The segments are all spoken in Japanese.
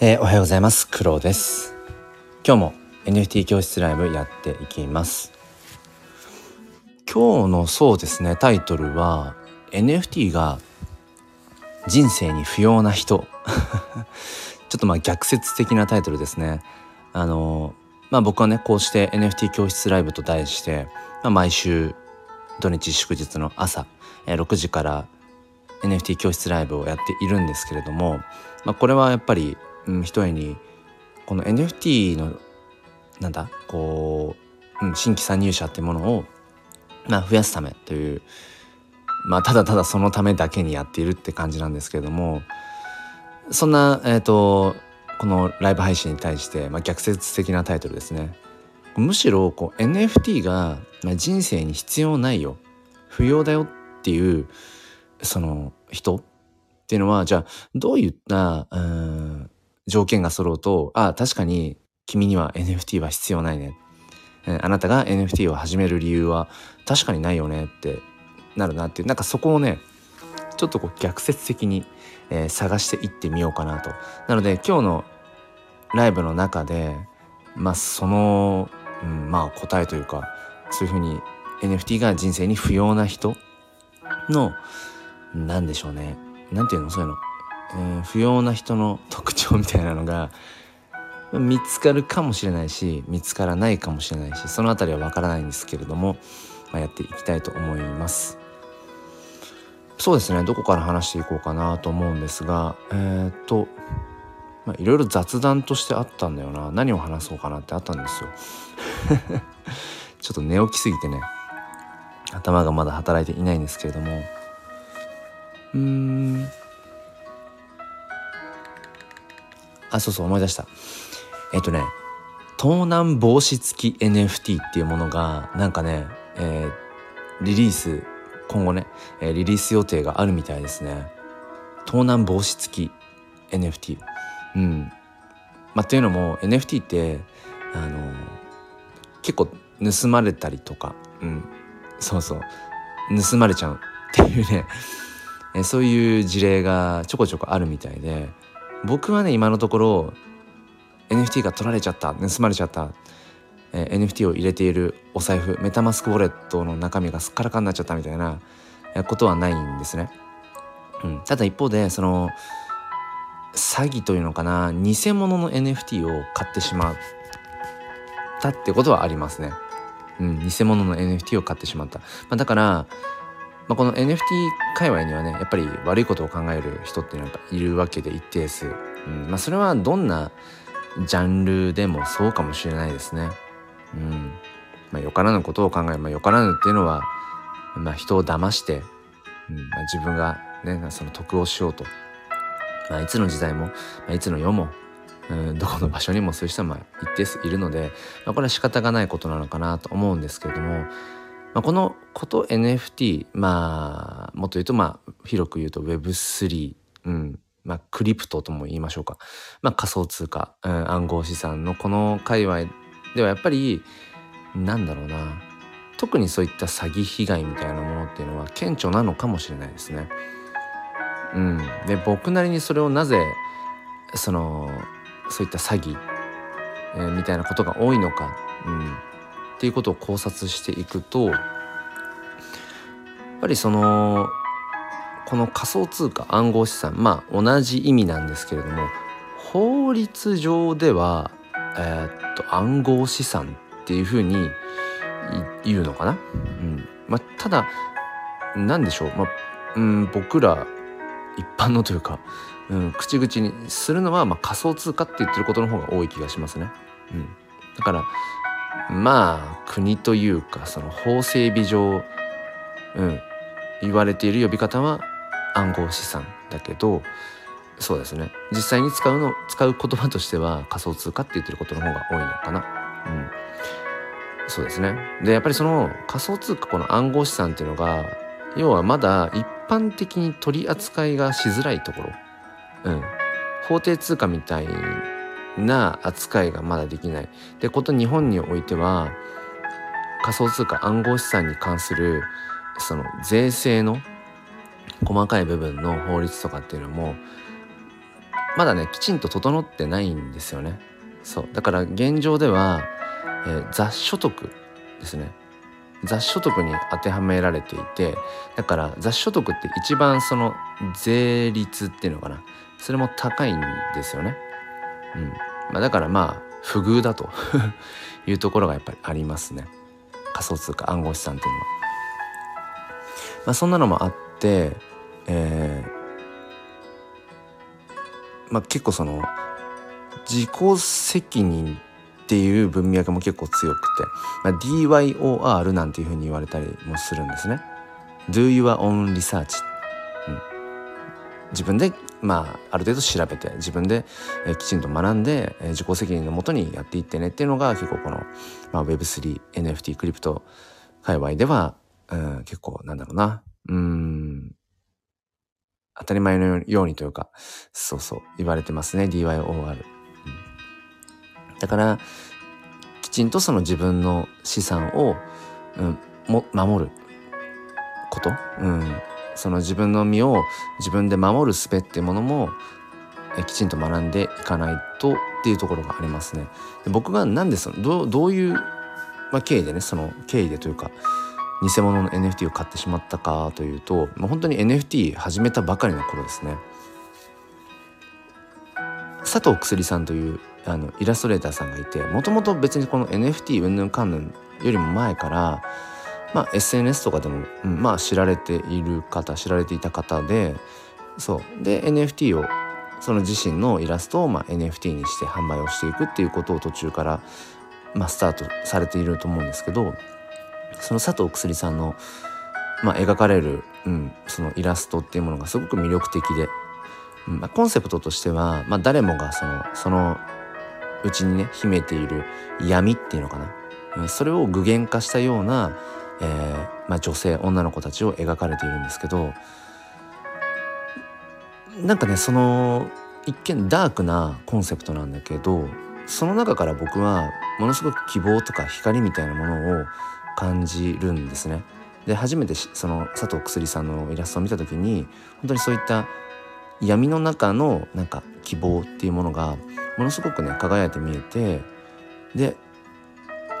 えー、おはようございます。クロです。今日も NFT 教室ライブやっていきます。今日のそうですね。タイトルは NFT が人生に不要な人。ちょっとまあ逆説的なタイトルですね。あのまあ僕はねこうして NFT 教室ライブと題して、まあ、毎週土日祝日の朝、えー、6時から NFT 教室ライブをやっているんですけれども、まあ、これはやっぱり、うん、ひとえにこの NFT のなんだこう、うん、新規参入者ってものを、まあ、増やすためというまあただただそのためだけにやっているって感じなんですけれどもそんな、えーと、このライブ配信に対して、まあ、逆説的なタイトルですね。むしろこう NFT が、まあ、人生に必要ないよ不要だよっていうその人っていうのはじゃあどういったうん条件が揃うとああ確かに君には NFT は必要ないね、あなたが NFT を始める理由は確かにないよねってなるなっていう。なんかそこをねちょっとこう逆説的に、えー、探していってみようかなと。なので今日のライブの中でまあその、うん、まあ答えというかそういうふうに NFT が人生に不要な人の何でしょうね。何ていうの？そういうの、えー、不要な人の特徴みたいなのが見つかるかもしれないし見つからないかもしれないしその辺りはわからないんですけれども、まあ、やっていきたいと思います。そうですねどこから話していこうかなと思うんですがえー、っといろいろ雑談としてあったんだよな。何を話そうかなってあったんですよ。ちょっと寝起きすぎてね頭がまだ働いていないんですけれども。うーん。あそうそう思い出した。えっとね盗難防止付き NFT っていうものがなんかね、えー、リリース今後ね、えー、リリース予定があるみたいですね。盗難防止付き NFT うん。まあっていうのも NFT ってあの結構盗まれたりとかうん。そうそう。盗まれちゃうっていうね。えそういう事例がちょこちょこあるみたいで僕はね今のところ NFT が取られちゃった盗まれちゃった、え NFT を入れているお財布メタマスクウォレットの中身がすっからかになっちゃったみたいなことはないんですね。うん、ただ一方でその詐欺というのかな偽物の NFT を買ってしまったってことはありますね。うん、偽物の NFT を買ってしまった。まあ、だからまあ、この NFT 界隈にはねやっぱり悪いことを考える人っていうのはやっぱいるわけで一定数、うん。まあ、それはどんなジャンルでもそうかもしれないですね。うん。まあ、よからぬことを考え、まあ、よからぬっていうのは、まあ、人を騙して、うん。まあ、自分が、ね、その得をしようと、まあ、いつの時代も、まあ、いつの世も、うん、どこの場所にもそういう人は一定数いるので、まあ、これは仕方がないことなのかなと思うんですけれども、まあ、このこと NFT まあもっと言うとまあ広く言うと Web3、うん。まあ、クリプトとも言いましょうか、まあ、仮想通貨、うん、暗号資産のこの界隈ではやっぱりなんだろうな。特にそういった詐欺被害みたいなものっていうのは顕著なのかもしれないですね。うん、で僕なりにそれをなぜそのそういった詐欺、えー、みたいなことが多いのか、うん、っていうことを考察していくとやっぱりそのこの仮想通貨暗号資産まあ同じ意味なんですけれども法律上では、えー、っと暗号資産っていうふうに言うのかな、うん。まあ、ただ何でしょう、まあうん、僕ら一般のというか、うん、口々にするのは、まあ、仮想通貨って言ってることの方が多い気がしますね。うん、だからまあ国というかその法整備上、うん、言われている呼び方は暗号資産だけどそうですね。実際に使うの使う言葉としては仮想通貨って言ってることの方が多いのかな。うん。そうですね。でやっぱりその仮想通貨この暗号資産っていうのが要はまだ一般的に取り扱いがしづらいところ、うん、法定通貨みたいな扱いがまだできない。でこと日本においては仮想通貨暗号資産に関するその税制の細かい部分の法律とかっていうのもまだねきちんと整ってないんですよねそうだから現状では、えー、雑所得ですね雑所得に当てはめられていてだから雑所得って一番その税率っていうのかなそれも高いんですよね。うんまあ、だからまあ不遇だと いうところがやっぱりありますね仮想通貨暗号資産っていうのは。まあ、そんなのもあって、えーまあ、結構その自己責任っていう文脈も結構強くて、まあ、DYOR なんていうふうに言われたりもするんですね。Do your own research、うん、自分でまあある程度調べて自分で、えー、きちんと学んで、えー、自己責任のもとにやっていってねっていうのが結構この、まあ、Web3NFT クリプト界隈では、うん、結構なんだろうな。うん。当たり前のようにというかそうそう言われてますね。DYOR。だからきちんとその自分の資産を、うん、も守ること、うん、その自分の身を自分で守る術っていうものもきちんと学んでいかないとっていうところがありますね。で僕がなんでそのどどういう、まあ、経緯でねその経緯でというか偽物の NFT を買ってしまったかというと、まあ、本当に NFT 始めたばかりの頃ですね。佐藤くすりさんというあのイラストレーターさんがいてもともと別にこの NFT うんぬんかんぬんよりも前からまあ SNS とかでも、うん、まあ知られている方知られていた方でそう。で NFT をその自身のイラストをまあ NFT にして販売をしていくっていうことを途中からまあスタートされていると思うんですけどその佐藤くすりさんのまあ描かれる、うん、そのイラストっていうものがすごく魅力的で、うんまあ、コンセプトとしては、まあ、誰もがそのそのうちにね秘めている闇っていうのかな。それを具現化したような、えーまあ、女性女の子たちを描かれているんですけどなんかねその一見ダークなコンセプトなんだけどその中から僕はものすごく希望とか光みたいなものを感じるんですね。で初めてその佐藤くすりさんのイラストを見た時に本当にそういった闇の中のなんか希望っていうものがものすごくね輝いて見えてで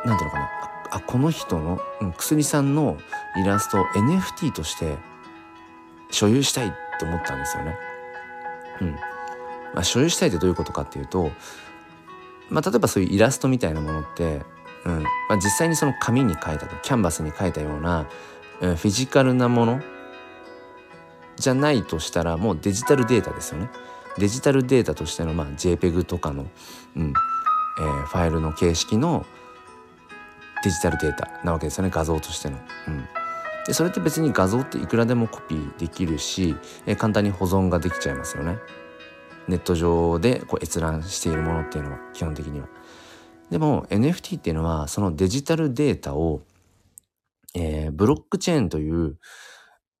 何ていうのかなあこの人の、うん、薬さんのイラストを NFT として所有したいって思ったんですよね。うんまあ、所有したいってどういうことかっていうと、まあ、例えばそういうイラストみたいなものって、うんまあ、実際にその紙に描いたとキャンバスに描いたような、うん、フィジカルなものじゃないとしたらもうデジタルデータですよね。デジタルデータとしての、まあ、JPEG とかの、うんえー、ファイルの形式のデジタルデータなわけですよね画像としての。うんでそれって別に画像っていくらでもコピーできるし、えー、簡単に保存ができちゃいますよね。ネット上でこう閲覧しているものっていうのは基本的には。でも NFT っていうのはそのデジタルデータを、えー、ブロックチェーンという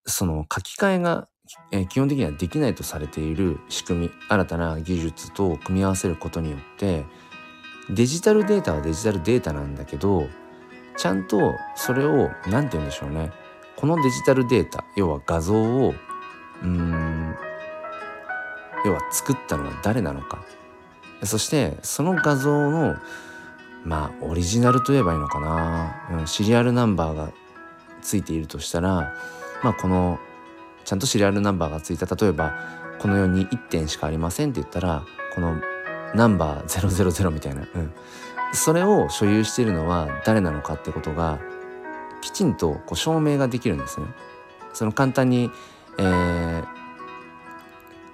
その書き換えがえー、基本的にはできないとされている仕組み新たな技術と組み合わせることによってデジタルデータはデジタルデータなんだけどちゃんとそれを何て言うんでしょうね。このデジタルデータ要は画像をうん要は作ったのは誰なのか。そしてその画像のまあオリジナルといえばいいのかな、うん、シリアルナンバーがついているとしたらまあこのちゃんとシリアルナンバーがついた。例えばこの世に1点しかありませんって言ったらこのナンバー000みたいな、うん、それを所有しているのは誰なのかってことがきちんとこう証明ができるんですね。その簡単に、えー、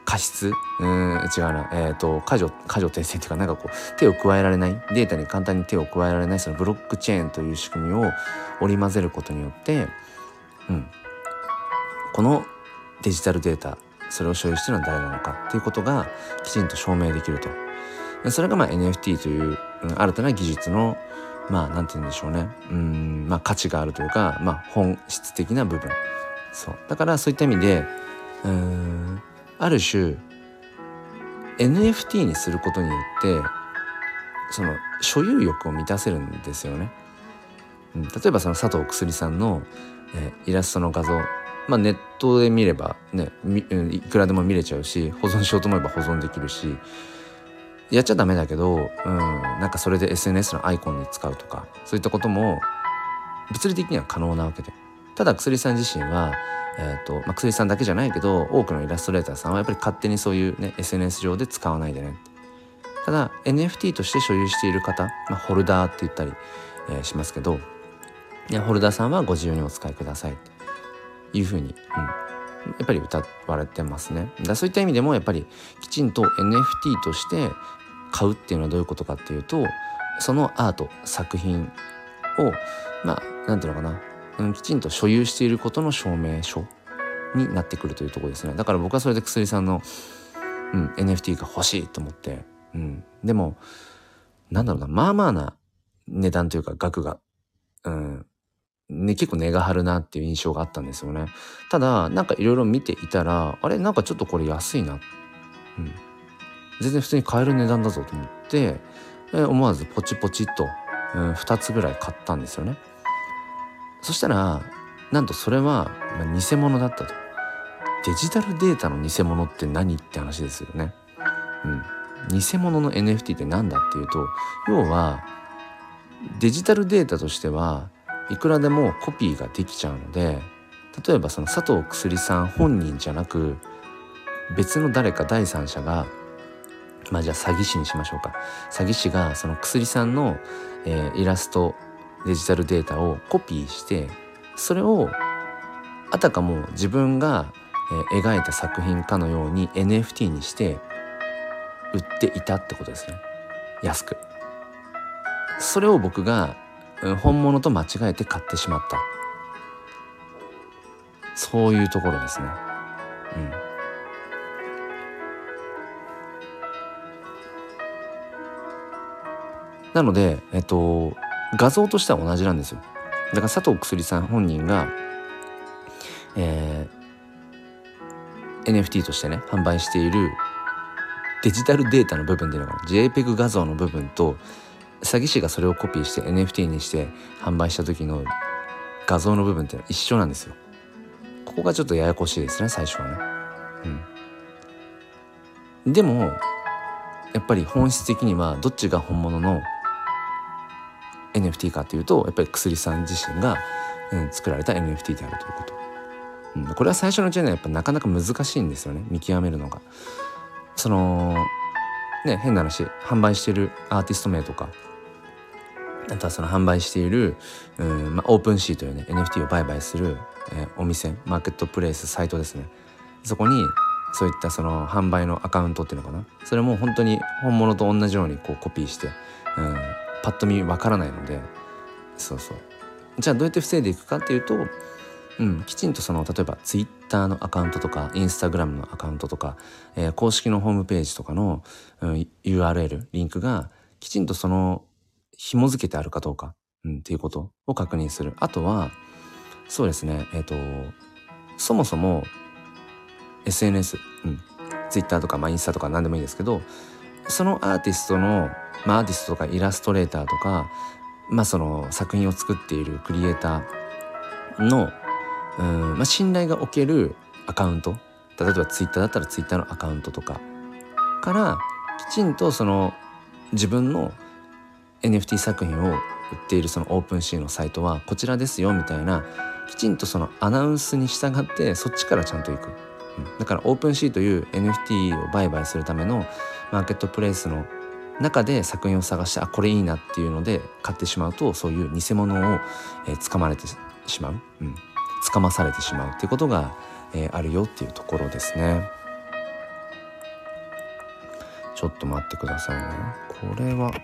過失？うん違うな、えーと、過剰過剰訂正っていうかなんかこう手を加えられない？データに簡単に手を加えられない？そのブロックチェーンという仕組みを織り交ぜることによって、うん、このデジタルデータそれを所有してるのは誰なのかっていうことがきちんと証明できると。それがまあ NFT という、新たな技術のまあなんて言うんでしょうね。うんまあ価値があるというかまあ本質的な部分。そう。だからそういった意味でうんある種 NFT にすることによってその所有欲を満たせるんですよね。うん、例えばその佐藤くすりさんの、えー、イラストの画像。まあ、ネットで見ればねいくらでも見れちゃうし保存しようと思えば保存できるしやっちゃダメだけど、うん、なんかそれで SNS のアイコンに使うとかそういったことも物理的には可能なわけで。ただ薬さん自身は、えーとまあ、薬さんだけじゃないけど多くのイラストレーターさんはやっぱり勝手にそういう、ね、SNS 上で使わないでね。ただ NFT として所有している方、まあ、ホルダーって言ったり、えー、しますけどいやホルダーさんはご自由にお使いください。というふうに、うん、やっぱり歌われてますね。だそういった意味でもやっぱりきちんと NFT として買うっていうのはどういうことかっていうとそのアート作品をまあ何ていうのかな、うん、きちんと所有していることの証明書になってくるというとこですね。だから僕はそれで薬さんの、うん、NFT が欲しいと思って、うん、でもなんだろうな。まあまあな値段というか額が、うん。ね、結構値が張るなっていう印象があったんですよね。ただなんかいろいろ見ていたらあれなんかちょっとこれ安いな、うん、全然普通に買える値段だぞと思って思わずポチポチと、うん、2つぐらい買ったんですよね。そしたらなんとそれは偽物だったと。デジタルデータの偽物って何って話ですよね。うん。偽物の NFT って何だっていうと要はデジタルデータとしてはいくらでもコピーができちゃうので例えばその佐藤薬さん本人じゃなく別の誰か第三者がまあじゃあ詐欺師にしましょうか。詐欺師がその薬さんの、えー、イラストデジタルデータをコピーしてそれをあたかも自分が、えー、描いた作品かのように NFT にして売っていたってことですね。安く。それを僕が本物と間違えて買ってしまった。そういうところですね。うん。なので、えっと、画像としては同じなんですよ。だから佐藤薬さん本人が、えー、NFT としてね販売しているデジタルデータの部分っていうのが JPEG 画像の部分と詐欺師がそれをコピーして NFT にして販売した時の画像の部分って一緒なんですよ。ここがちょっとややこしいですね最初はね。うん、でもやっぱり本質的にはどっちが本物の NFT かというとやっぱり薬さん自身が、うん、作られた NFT であるということ、うん、これは最初のうちにはやっぱなかなか難しいんですよね。見極めるのが。そのね変な話販売してるアーティスト名とかあとはその販売している、うんまあ、オープンシーというね NFT を売買する、えー、お店マーケットプレイスサイトですね。そこにそういったその販売のアカウントっていうのかな。それも本当に本物と同じようにこうコピーして、うん、パッと見わからないのでそうそう。じゃあどうやって防いでいくかっていうと、うん、きちんとその例えば Twitter のアカウントとか Instagram のアカウントとか、えー、公式のホームページとかの、うん、URL リンクがきちんとその紐付けてあるかどうか、うん、っていうことを確認する。あとはそうですねえっ、ー、とそもそも SNS、うん、Twitter とか、まあ、インスタとか何でもいいですけどそのアーティストのまあ、アーティストとかイラストレーターとか、まあ、その作品を作っているクリエイターのうん、まあ、信頼がおけるアカウント。例えばツイッターだったらツイッターのアカウントとかからきちんとその自分の NFT 作品を売っているその OpenSea のサイトはこちらですよみたいなきちんとそのアナウンスに従ってそっちからちゃんと行く、うん、だから OpenSea という NFT を売買するためのマーケットプレイスの中で作品を探してあこれいいなっていうので買ってしまうとそういう偽物を、えー、掴まれてしまう、うん、掴まされてしまうっていうことが、えー、あるよっていうところですね。ちょっと待ってくださいね。これはこ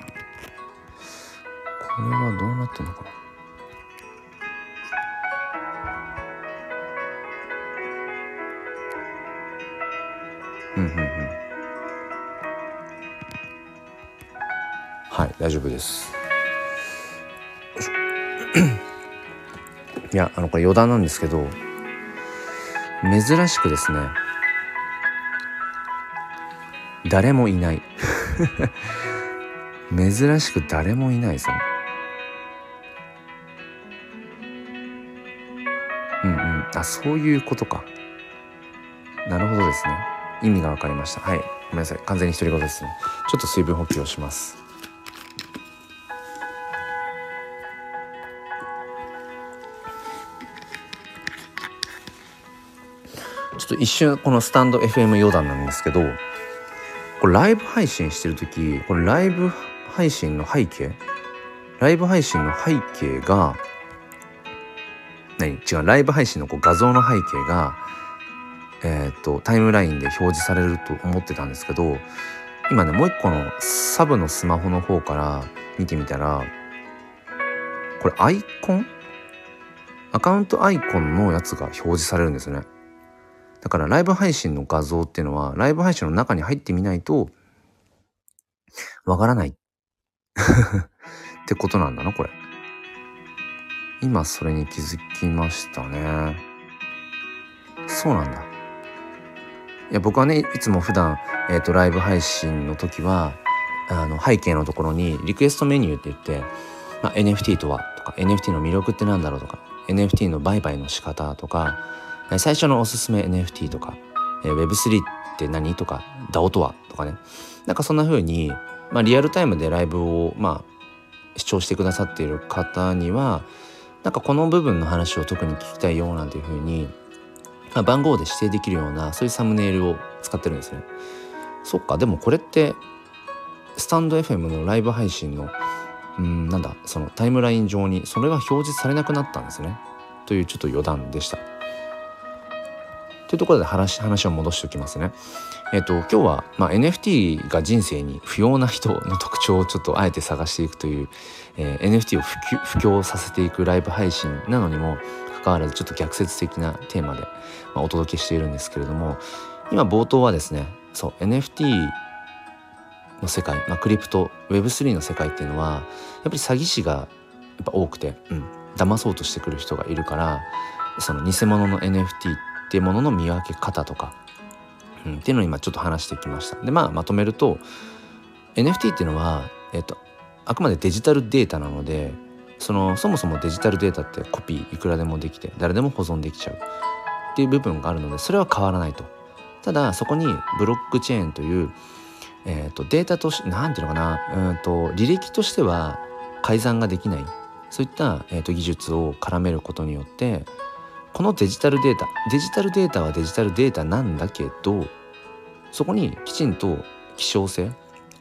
れはどうなってんのかな？大丈夫です。いやあのこれ余談なんですけど珍しくですね誰もいない。珍しく誰もいないですようんうん。あそういうことか。なるほどですね。意味が分かりました。はい。ごめんなさい。完全に独り言ですね。ちょっと水分補給をします。ょっと一瞬このスタンド FM 余談なんですけどこれライブ配信してる時これライブ配信の背景ライブ配信の背景が何？違うライブ配信のこう画像の背景がえっ、とタイムラインで表示されると思ってたんですけど今ねもう一個のサブのスマホの方から見てみたらこれアイコン？アカウントアイコンのやつが表示されるんですね。だからライブ配信の画像っていうのはライブ配信の中に入ってみないとわからない。ってことなんだなこれ。今それに気づきましたね。そうなんだ。いや僕はねいつも普段えっ、ー、とライブ配信の時はあの背景のところにリクエストメニューって言って、まあ、NFT とはとか NFT の魅力ってなんだろうとか NFT の売買の仕方とか最初のおすすめ NFT とかえ Web3 って何とか DAO とはとかねなんかそんな風に、まあ、リアルタイムでライブを、まあ、視聴してくださっている方にはなんかこの部分の話を特に聞きたいよなんていう風に、まあ、番号で指定できるようなそういうサムネイルを使ってるんですね。そっかでもこれってスタンド FM のライブ配信のうんなんだそのタイムライン上にそれが表示されなくなったんですねというちょっと余談でした。というところで話話を戻しておきますね。えっ、と今日は、まあ、NFT が人生に不要な人の特徴をちょっとあえて探していくという、えー、NFT を普及させていくライブ配信なのにもかかわらずちょっと逆説的なテーマで、まあ、お届けしているんですけれども今冒頭はですねそう NFT の世界、まあ、クリプト Web3 の世界っていうのはやっぱり詐欺師がやっぱ多くて、うん、騙そうとしてくる人がいるからその偽物の NFT っていうものの見分け方とか、うん、っていうのを今ちょっと話してきました。でまあまとめると NFT っていうのは、えっと、あくまでデジタルデータなのでそのそもそもデジタルデータってコピーいくらでもできて誰でも保存できちゃうっていう部分があるのでそれは変わらないと。ただそこにブロックチェーンという、えーと、データとして何ていうのかなうんと履歴としては改ざんができないそういった、えーと技術を絡めることによってこのデジタルデータデジタルデータはデジタルデータなんだけどそこにきちんと希少性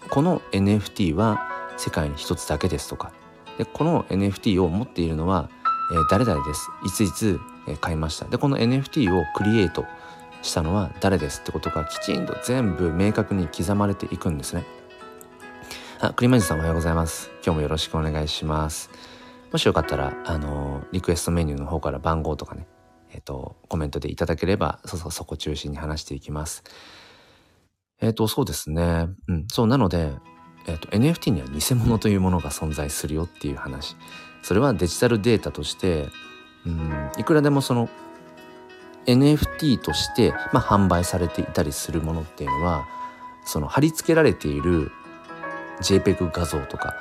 この NFT は世界に一つだけですとかでこの NFT を持っているのは、えー、誰々です。いついつ、え、買いました。でこの NFT をクリエイトしたのは誰です。ってことがきちんと全部明確に刻まれていくんですね。あクリマジさんおはようございます。今日もよろしくお願いします。もしよかったらあの、リクエストメニューの方から番号とかねえっ、と、コメントでいただければ、そう、そう、そこ中心に話していきます。えっ、と、そうですね。うん、そう、なので、えっ、と、NFT には偽物というものが存在するよっていう話。それはデジタルデータとして、うん、いくらでもその NFT として、まあ、販売されていたりするものっていうのはその貼り付けられている JPEG 画像とか、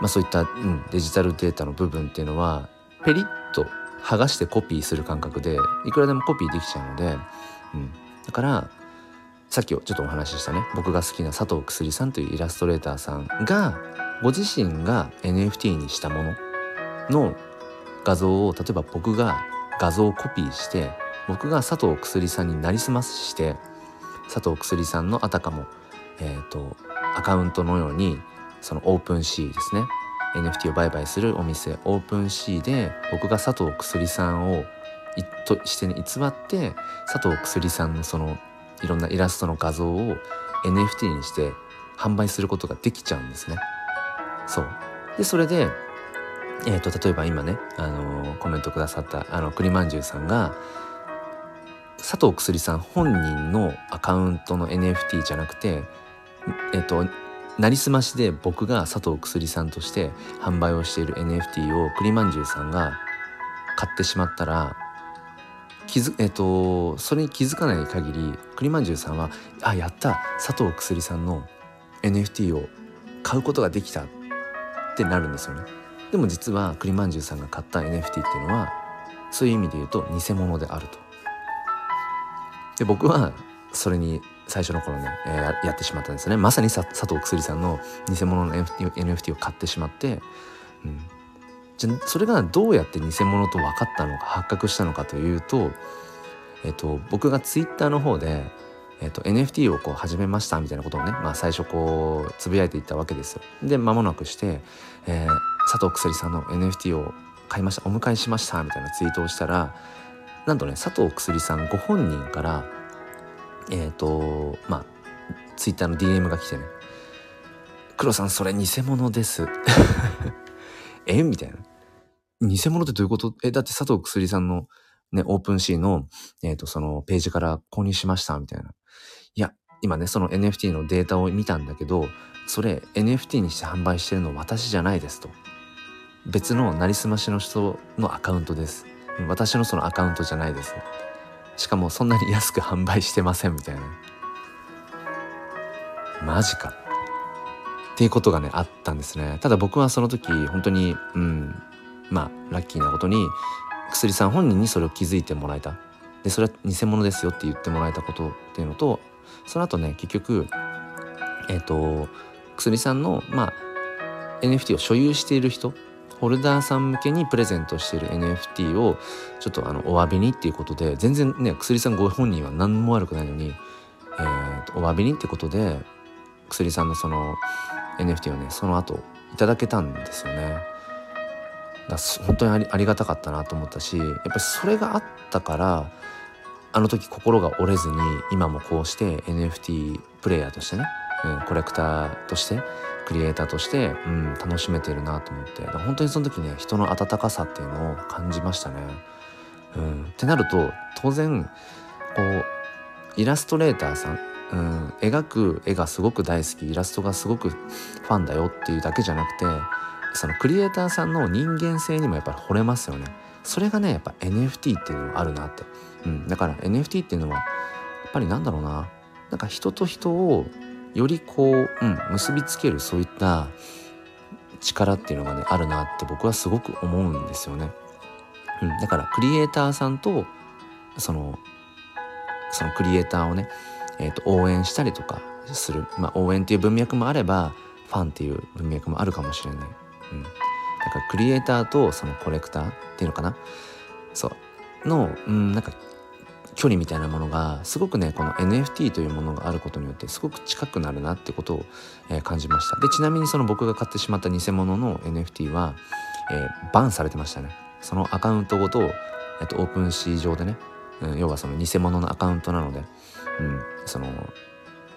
まあ、そういった、うん、デジタルデータの部分っていうのはペリッと剥がしてコピーする感覚でいくらでもコピーできちゃうので、うん、だからさっきちょっとお話ししたね僕が好きな佐藤くすりさんというイラストレーターさんがご自身が NFT にしたものの画像を例えば僕が画像をコピーして僕が佐藤くすりさんになりすまして佐藤くすりさんのあたかも、えーと、アカウントのようにその OpenSea ですね NFT を売買するお店 OpenSea で僕が佐藤くすりさんをとして偽って佐藤くすりさんのそのいろんなイラストの画像を NFT にして販売することができちゃうんですね。そうでそれで、えーと、例えば今ね、あのー、コメントくださったあの栗まんじゅうさんが佐藤くすりさん本人のアカウントの NFT じゃなくて、えっ、ー、となりすましで僕が佐藤くすりさんとして販売をしている NFT を栗まんじゅうさんが買ってしまったら気づ、えっと、それに気づかない限り栗まんじゅうさんは「あやった佐藤くすりさんの NFT を買うことができた」ってなるんですよね。でも実は栗まんじゅうさんが買った NFT っていうのはそういう意味で言うと偽物であると。で僕はそれに最初の頃ね、えー、やってしまったんですねまさに佐藤薬さんの偽物の NFT, を買ってしまって、うん、じゃそれがどうやって偽物と分かったのか発覚したのかというと、えっと、僕がツイッターの方で、えっと、NFT をこう始めましたみたいなことをね、まあ、最初こうつぶやいていったわけですよ。で間もなくして、えー、佐藤薬さんの NFT を買いましたお迎えしましたみたいなツイートをしたらなんとね佐藤薬さんご本人からえっ、ー、とまあツイッターの DM が来てね「黒さんそれ偽物です」え？みたいな。偽物ってどういうこと？え、だって佐藤薬さんのね、オープンシーの、えっ、ー、と、そのページから購入しましたみたいな。いや、今ね、その NFT のデータを見たんだけど、それ NFT にして販売してるの私じゃないですと。別のなりすましの人のアカウントです。私のそのアカウントじゃないです。しかもそんなに安く販売してませんみたいな。マジか。っていうことがねあったんですねただ僕はその時本当にうんまあラッキーなことに薬さん本人にそれを気づいてもらえたでそれは偽物ですよって言ってもらえたことっていうのとその後ね結局えっ、ー、と薬さんのまあ NFT を所有している人ホルダーさん向けにプレゼントしている NFT をちょっとあのお詫びにっていうことで全然ね薬さんご本人は何も悪くないのに、えーと、お詫びにってことで薬さんのその NFT をねその後いただけたんですよね。だ本当にありがたかったなと思ったしやっぱりそれがあったからあの時心が折れずに今もこうして NFT プレイヤーとしてね、うん、コレクターとしてクリエイターとして、うん、楽しめてるなと思って。本当にその時ね人の温かさっていうのを感じましたね。うん、ってなると当然こうイラストレーターさんうん、描く絵がすごく大好きイラストがすごくファンだよっていうだけじゃなくてそのクリエイターさんの人間性にもやっぱり惚れますよね。それがねやっぱ NFT っていうのがあるなって、うん、だから NFT っていうのはやっぱりなんだろうな。なんか人と人をよりこう、うん、結びつけるそういった力っていうのがねあるなって僕はすごく思うんですよね、うん、だからクリエイターさんとそのそのクリエイターをねえーと、応援したりとかする、まあ、応援っていう文脈もあればファンっていう文脈もあるかもしれない、うん、だからクリエイターとそのコレクターっていうのかな。そう。の、うん、なんか距離みたいなものがすごくねこの NFT というものがあることによってすごく近くなるなってことを、えー、感じました。でちなみにその僕が買ってしまった偽物の NFT は、えー、バンされてましたね。そのアカウントごと、えーと、オープンシー上でね、うん、要はその偽物のアカウントなのでうん、その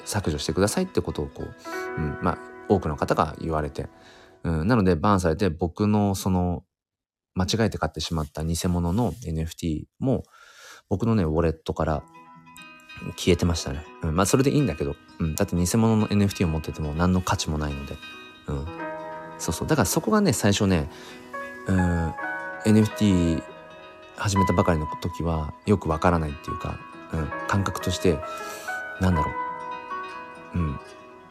削除してくださいってことをこう、うん、まあ多くの方が言われて、うん、なのでバンされて僕のその間違えて買ってしまった偽物の NFT も僕のねウォレットから消えてましたね、うん、まあそれでいいんだけど、うん、だって偽物の NFT を持ってても何の価値もないので、うん、そうそう。だからそこがね最初ね、うん、NFT 始めたばかりの時はよくわからないっていうかうん、感覚としてなんだろう、うん、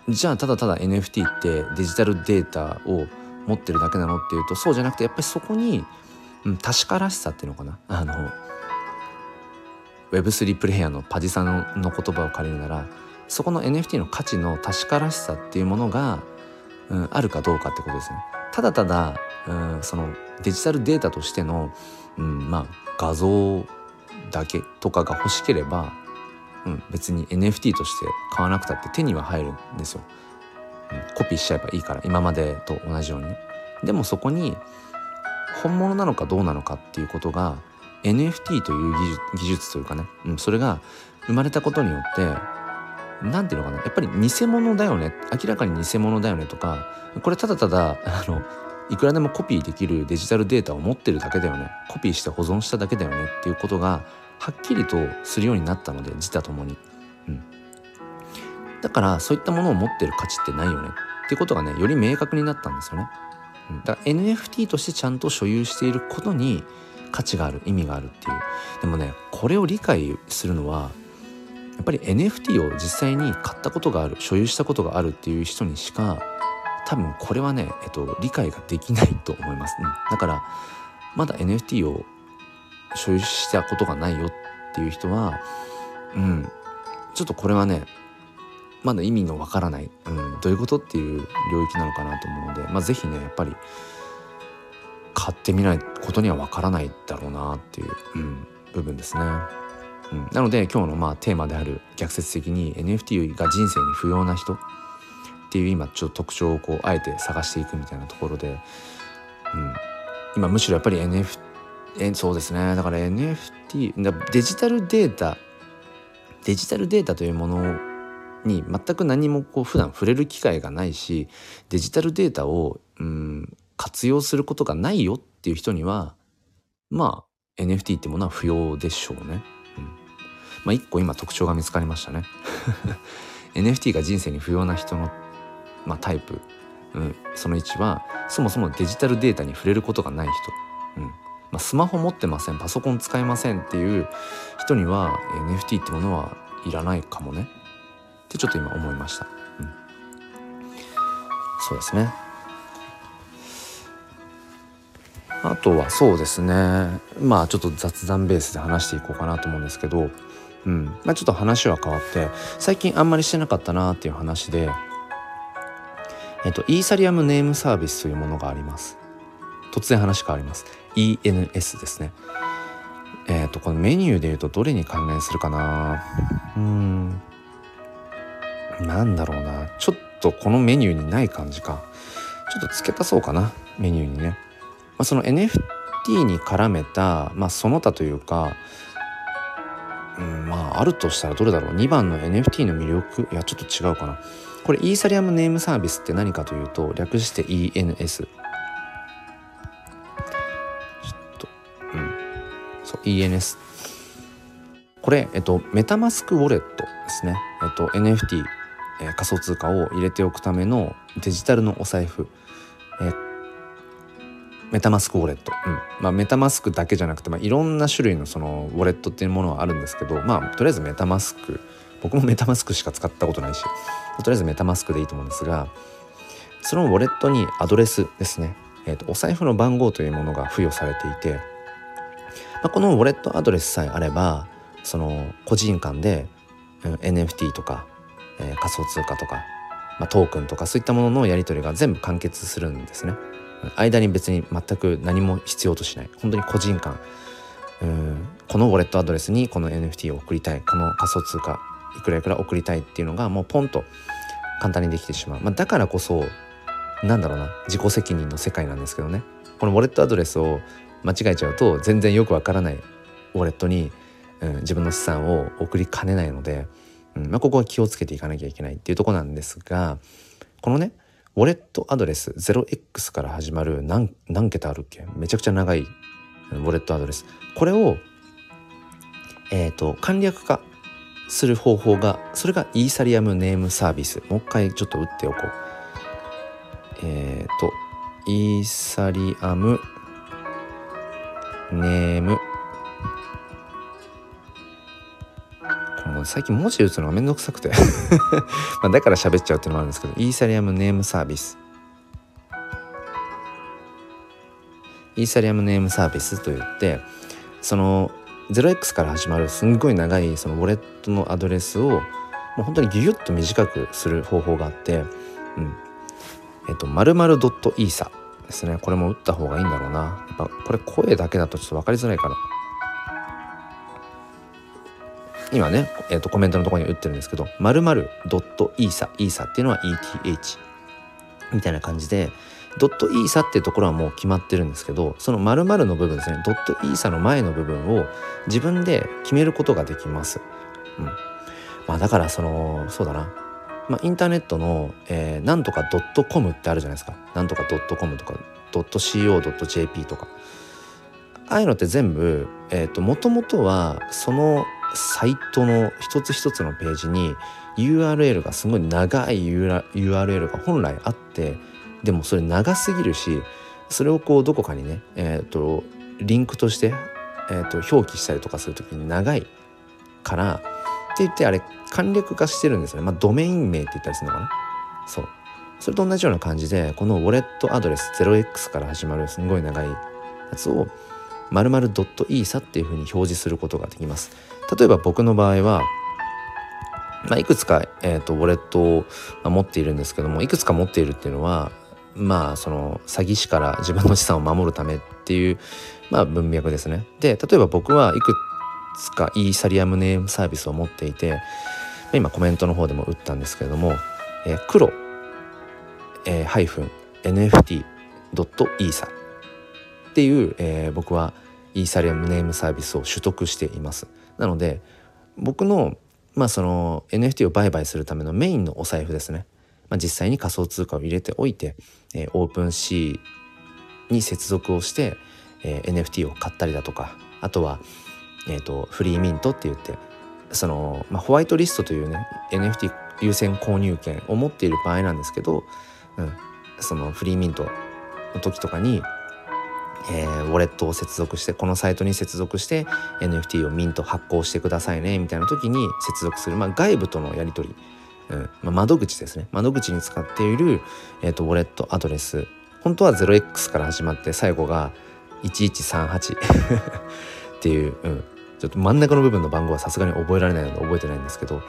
じゃあただただ NFT ってデジタルデータを持ってるだけなのっていうとそうじゃなくてやっぱりそこに、うん、確からしさっていうのかな。あの Web3 プレイヤーのパジさんの言葉を借りるならそこの NFT の価値の確からしさっていうものが、うん、あるかどうかってことですね。ただただ、うん、そのデジタルデータとしての、うん、まあ画像だけとかが欲しければ、うん、別に NFT として買わなくたって手には入るんですよ。うん、コピーしちゃえばいいから今までと同じようにね。でもそこに本物なのかどうなのかっていうことが NFT という技術というかね、うん、それが生まれたことによって何ていうのかなやっぱり偽物だよね明らかに偽物だよねとかこれただただあのいくらでもコピーできるデジタルデータを持ってるだけだよねコピーして保存しただけだよねっていうことがはっきりとするようになったので自他ともに、うん、だからそういったものを持ってる価値ってないよねっていうことがねより明確になったんですよね、うん、だから NFT としてちゃんと所有していることに価値がある意味があるっていう。でもねこれを理解するのはやっぱり NFT を実際に買ったことがある所有したことがあるっていう人にしか多分これはね、えっと、理解ができないと思います、うん、だからまだ NFT を所有したことがないよっていう人はうん。ちょっとこれはねまだ意味のわからない、うん、どういうことっていう領域なのかなと思うので、まあ、是非ねやっぱり買ってみないことにはわからないだろうなっていう、うん、部分ですね。うん、なので今日のまあテーマである逆説的に NFT が人生に不要な人っていう今ちょっと特徴をこうあえて探していくみたいなところで、うん、今むしろやっぱり NFT えそうですね。だから NFT デジタルデータデジタルデータというものに全く何もこう普段触れる機会がないしデジタルデータを、うん、活用することがないよっていう人にはまあ NFT ってものは不要でしょうね。うん、まあ一個今特徴が見つかりましたね。NFT が人生に不要な人の、まあ、タイプ、うん、その1はそもそもデジタルデータに触れることがない人、うん。まあ、スマホ持ってません。パソコン使えませんっていう人には NFT ってものはいらないかもね。ってちょっと今思いました、うん、そうですね。あとはそうですね。まあちょっと雑談ベースで話していこうかなと思うんですけど、うん。まあ、ちょっと話は変わって最近あんまりしてなかったなっていう話で、えっと、イーサリアムネームサービスというものがあります。突然話変わります。ENS ですね。えっ、とこのメニューで言うとどれに関連するかな。うん。なんだろうな。ちょっとこのメニューにない感じか。ちょっと付け足そうかな。メニューにね、あ、その NFT に絡めた、まあ、その他というかうんまああるとしたらどれだろう？2番の NFT の魅力？いやちょっと違うかな。これイーサリアムネームサービスって何かというと略して ENS ちょっとうん。そう ENS これ、えっと、メタマスクウォレットですね。えっと、NFT え、仮想通貨を入れておくためのデジタルのお財布、えー、メタマスクウォレット、うん。まあ、メタマスクだけじゃなくて、まあ、いろんな種類のそのウォレットっていうものはあるんですけどまあとりあえずメタマスク。僕もメタマスクしか使ったことないしとりあえずメタマスクでいいと思うんですがそのウォレットにアドレスですね、えーと、お財布の番号というものが付与されていて、まあ、このウォレットアドレスさえあればその個人間で、うん、NFT とかえー、仮想通貨とか、まあ、トークンとかそういったもののやり取りが全部完結するんですね。間に別に全く何も必要としない。本当に個人間。うん。このウォレットアドレスにこの NFT を送りたい。この仮想通貨いくらいくら送りたいっていうのがもうポンと簡単にできてしまう、まあ、だからこそなんだろうな。自己責任の世界なんですけどね。このウォレットアドレスを間違えちゃうと全然よくわからないウォレットに、うん、自分の資産を送りかねないのでうんまあ、ここは気をつけていかなきゃいけないっていうとこなんですがこのねウォレットアドレス 0x から始まる何何桁あるっけ？めちゃくちゃ長いウォレットアドレス。これをえっ、ー、と簡略化する方法がそれがイーサリアムネームサービス。もう一回ちょっと打っておこう。えっ、ー、とイーサリアムネームもう最近文字打つのがめんどくさくて まあだから喋っちゃうっていうのもあるんですけどイーサリアムネームサービスイーサリアムネームサービスといってその 0x から始まるすんごい長いそのウォレットのアドレスをもう本当にギュギュッと短くする方法があって、うん、えっと、〇〇ドットイーサですね。これも打った方がいいんだろうな。やっぱこれ声だけだとちょっと分かりづらいから。今ね、えーと、コメントのところに打ってるんですけど「〇〇ドットイーサ」イーサっていうのは ETH みたいな感じでドットイーサっていうところはもう決まってるんですけどその〇〇の部分ですねドットイーサの前の部分を自分で決めることができます。うんまあ、だからそのそうだなまあ、インターネットの、えー、なんとかドットコムってあるじゃないですか。なんとかドットコムとか、.co.jp とか。ああいうのって全部、えっ、ー、と、もともとは、そのサイトの一つ一つのページに URL がすごい長い URL が本来あってでもそれ長すぎるしそれをこうどこかにね、えーと、リンクとして、えーと、表記したりとかする時に長いからって言ってあれ簡略化してるんですよね。まあ、ドメイン名って言ったりするのかな？そう。それと同じような感じでこのウォレットアドレス 0x から始まるすごい長いやつを〇〇 .isa っていうふうに表示することができます例えば僕の場合はまあ、いくつか、えーと、ウォレットを持っているんですけどもいくつか持っているっていうのはまあその詐欺師から自分の資産を守るためっていう、まあ、文脈ですね。で例えば僕はいくつかイーサリアムネームサービスを持っていて今コメントの方でも打ったんですけれども、えー、黒、え、ハイフン NFT.isa っていう、えー、僕はイーサリアムネームサービスを取得しています。なので僕のまあその NFT を売買するためのメインのお財布ですね。まあ、実際に仮想通貨を入れておいて、えー、オープンシーに接続をして、えー、NFT を買ったりだとかあとは、えーと、フリーミントって言ってその、まあ、ホワイトリストというね NFT 優先購入権を持っている場合なんですけど、うん、そのフリーミントの時とかに、えー、ウォレットを接続してこのサイトに接続して NFT をミント発行してくださいねみたいな時に接続する、まあ、外部とのやり取り、うん。まあ、窓口ですね。窓口に使っている、えーと、ウォレットアドレス。本当は 0x から始まって最後が1138 っていう、うん、ちょっと真ん中の部分の番号はさすがに覚えられないので覚えてないんですけど、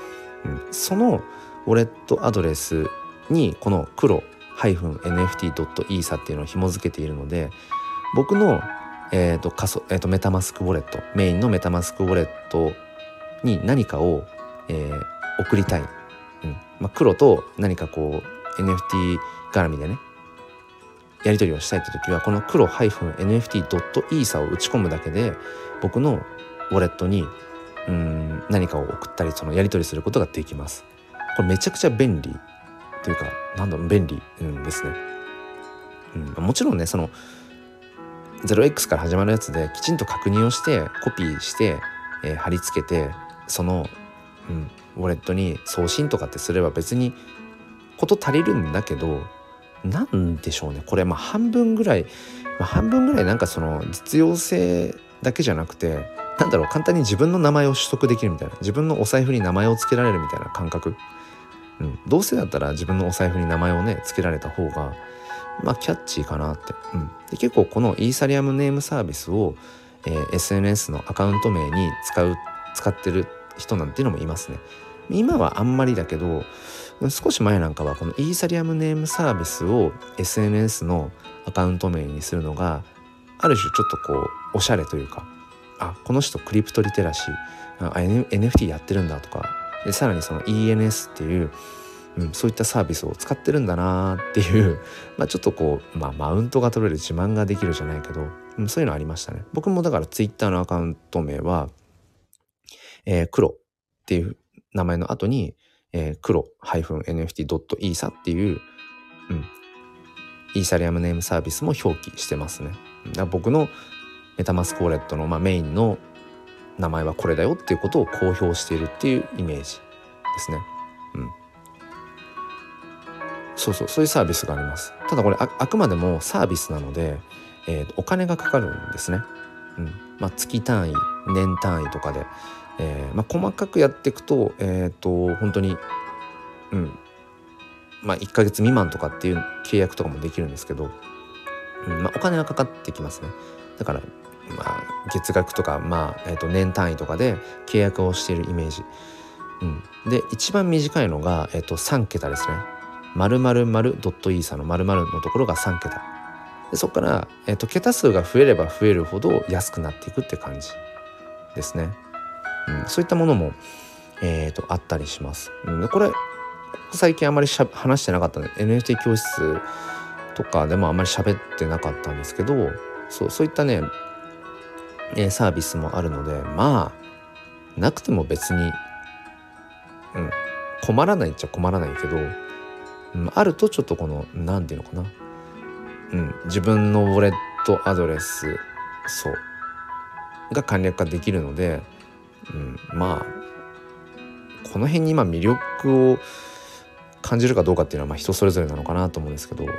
うん、そのウォレットアドレスにこの黒 -nft.isa っていうのを紐付けているので僕の、えーと仮想えーと、メタマスクウォレットメインのメタマスクウォレットに何かを、えー、送りたい、うんまあ、黒と何かこう NFT 絡みでねやり取りをしたいって時はこの黒 -nft.isa を打ち込むだけで僕のウォレットにうん何かを送ったりそのやり取りすることができます。これめちゃくちゃ便利というかなんだろう便利、うん、ですね。うん、もちろんねその 0x から始まるやつできちんと確認をしてコピーして、えー、貼り付けてその、うん、ウォレットに送信とかってすれば別に事足りるんだけどなんでしょうね。これまあ半分ぐらい、まあ、半分ぐらいなんかその実用性だけじゃなくてなんだろう簡単に自分の名前を取得できるみたいな自分のお財布に名前を付けられるみたいな感覚、うん、どうせだったら自分のお財布に名前をね付けられた方がまあキャッチーかなって、うん、で結構このイーサリアムネームサービスを、えー、SNS のアカウント名に使う使ってる人なんていうのもいますね。今はあんまりだけど少し前なんかはこのイーサリアムネームサービスを SNS のアカウント名にするのがある種ちょっとこうおしゃれというかあこの人クリプトリテラシーあ NFT やってるんだとかでさらにその ENS っていう、うん、そういったサービスを使ってるんだなっていう、まあ、ちょっとこう、まあ、マウントが取れる自慢ができるじゃないけど、うん、そういうのありましたね僕もだから Twitter のアカウント名は、えー、黒っていう名前の後に、えー、黒 -nft.isa っていう、うん、イーサリアムネームサービスも表記してますね。だ僕のメタマスクウォレットの、まあ、メインの名前はこれだよっていうことを公表しているっていうイメージですね。うん。そうそうそういうサービスがあります。ただこれあくまでもサービスなので、えー、お金がかかるんですね。うん。まあ月単位年単位とかで、えー、まあ、細かくやっていくとえっ、ー、と本当にうんまあ1ヶ月未満とかっていう契約とかもできるんですけど、うんまあ、お金はかかってきますね。だからまあ、月額とか、まあえー、と年単位とかで契約をしているイメージ。うん、で一番短いのが、えー、と3桁ですね。〇〇〇ドットイーサの〇〇のところが3桁。でそこから、えー、と桁数が増えれば増えるほど安くなっていくって感じですね。うん、そういったものも、えー、とあったりします。うん、これ最近あまりしゃ話してなかったね NFT 教室とかでもあまり喋ってなかったんですけどそうそういったね、えー、サービスもあるのでまあなくても別に、うん、困らないっちゃ困らないけど、うん、あるとちょっとこの何て言うのかな、うん、自分のウォレットアドレスそうが簡略化できるので、うん、まあこの辺に今魅力を感じるかどうかっていうのはま人それぞれなのかなと思うんですけど、うん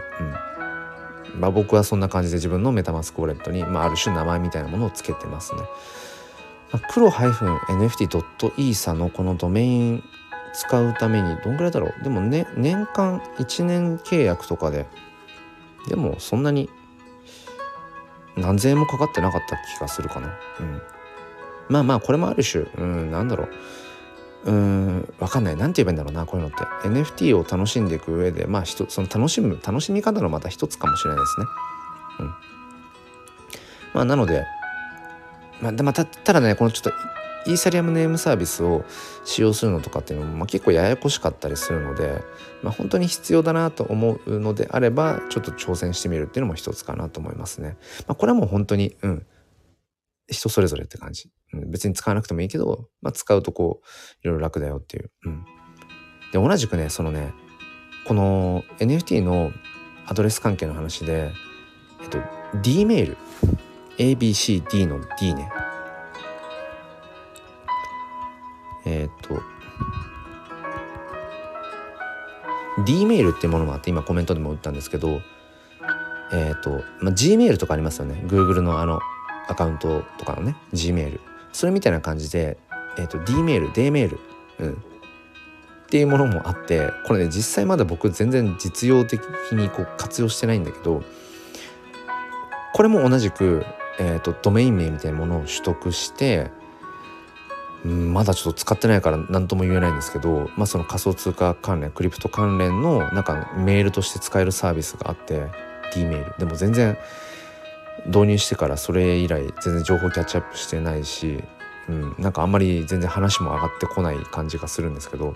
まあ、僕はそんな感じで自分のメタマスクウォレットに、まあ、ある種名前みたいなものをつけてますね。まあ、黒 -nft.isa のこのドメイン使うためにどんぐらいだろう？でも、ね、年間1年契約とかででもそんなに何千円もかかってなかった気がするかな。うん。まあまあこれもある種うんなんだろう。うん分かんない。何て言えばいいんだろうなこういうのって。NFT を楽しんでいく上でまあその楽しむ楽しみ方のまた一つかもしれないですね。うん。まあなのでまあでもたただねこのちょっとイーサリアムネームサービスを使用するのとかっていうのも、まあ、結構ややこしかったりするので、まあ、本当に必要だなと思うのであればちょっと挑戦してみるっていうのも一つかなと思いますね。まあ、これはもう本当に、うん、人それぞれって感じ。うん、別に使わなくてもいいけど、まあ、使うとこういろいろ楽だよっていう。うん、で同じくねそのねこの NFT のアドレス関係の話で、えっと、D メール ABCD の D ねえっ、と D メールっていうものもあって今コメントでも打ったんですけどえっ、と、まあ、G メールとかありますよね。Google のあのアカウントとかのね G メール。それみたいな感じで、えーと、D メール D メール、うん、っていうものもあってこれね実際まだ僕全然実用的にこう活用してないんだけどこれも同じく、えーとドメイン名みたいなものを取得してうん、まだちょっと使ってないから何とも言えないんですけど、まあ、その仮想通貨関連クリプト関連のなんかメールとして使えるサービスがあって D メールでも全然導入してからそれ以来全然情報キャッチアップしてないし、うん、なんかあんまり全然話も上がってこない感じがするんですけど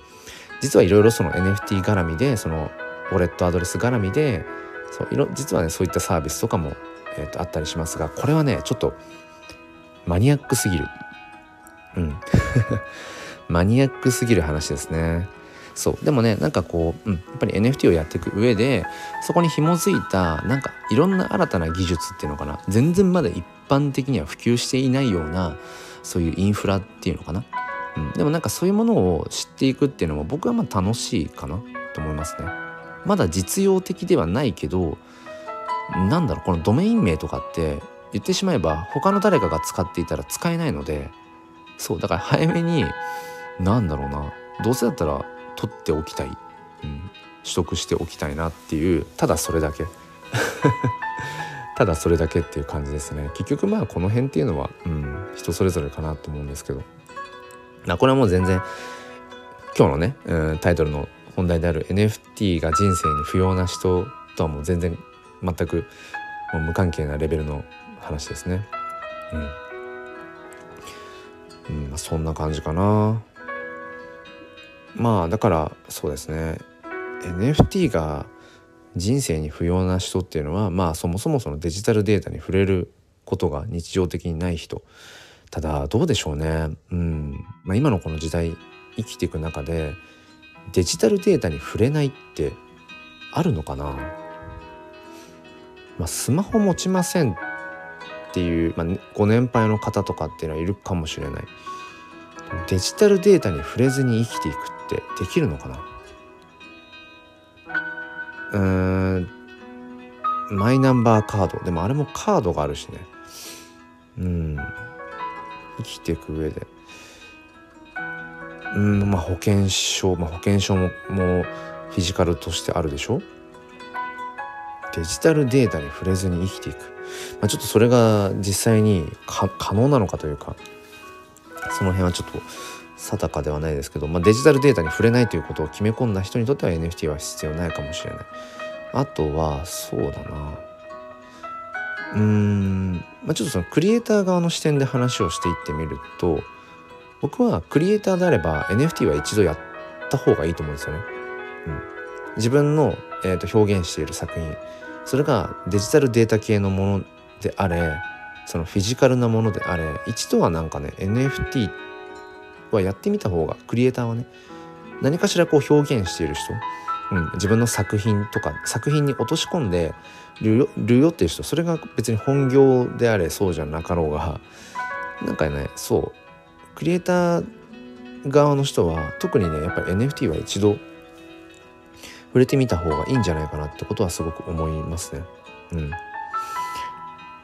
実はいろいろその NFT 絡みでそのウォレットアドレス絡みでそういろ実はねそういったサービスとかも、えー、とあったりしますがこれはねちょっとマニアックすぎる。うん。マニアックすぎる話ですね。そう。でもねなんかこう、うん、やっぱり NFT をやっていく上でそこに紐づいたなんかいろんな新たな技術っていうのかな。全然まだ一般的には普及していないようなそういうインフラっていうのかな、うん、でもなんかそういうものを知っていくっていうのも僕はまあ楽しいかなと思いますね。まだ実用的ではないけどなんだろうこのドメイン名とかって言ってしまえば他の誰かが使っていたら使えないのでそうだから早めになんだろうなどうせだったら取っておきたい、うん、取得しておきたいなっていうただそれだけ。ただそれだけっていう感じですね。結局まあこの辺っていうのは、うん、人それぞれかなと思うんですけど。なこれはもう全然今日のね、うん、タイトルの本題である NFT が人生に不要な人とはもう全然全くもう無関係なレベルの話ですね。うん。うん、まあ、そんな感じかな。まあだからそうですね。NFT が人生に不要な人っていうのはまあそもそもそのデジタルデータに触れることが日常的にない人。ただどうでしょうね。うん、まあ、今のこの時代生きていく中でデジタルデータに触れないってあるのかな。まあ、スマホ持ちませんっていう、まあ、ご年配の方とかっていうのはいるかもしれない。デジタルデータに触れずに生きていくってできるのかな？うーん。マイナンバーカード。でもあれもカードがあるしね。うん。生きていく上で。うん。まあ保険証、まあ、保険証ももうフィジカルとしてあるでしょ？デジタルデータに触れずに生きていく。まあ、ちょっとそれが実際に可能なのかというかその辺はちょっと定かではないですけど、まあ、デジタルデータに触れないということを決め込んだ人にとっては NFT は必要ないかもしれない。あとはそうだなうーん、まあ、ちょっとそのクリエイター側の視点で話をしていってみると僕はクリエイターであれば NFT は一度やった方がいいと思うんですよね。うん、自分の、えー、と表現している作品それがデジタルデータ系のものであれそのフィジカルなものであれ一度はなんかね NFT はやってみた方がクリエイターはね何かしらこう表現している人、うん、自分の作品とか作品に落とし込んでるよっていう人それが別に本業であれそうじゃなかろうがなんかねそうクリエイター側の人は特にねやっぱり NFT は一度触れてみた方がいいんじゃないかなってことはすごく思いますね。うん、っ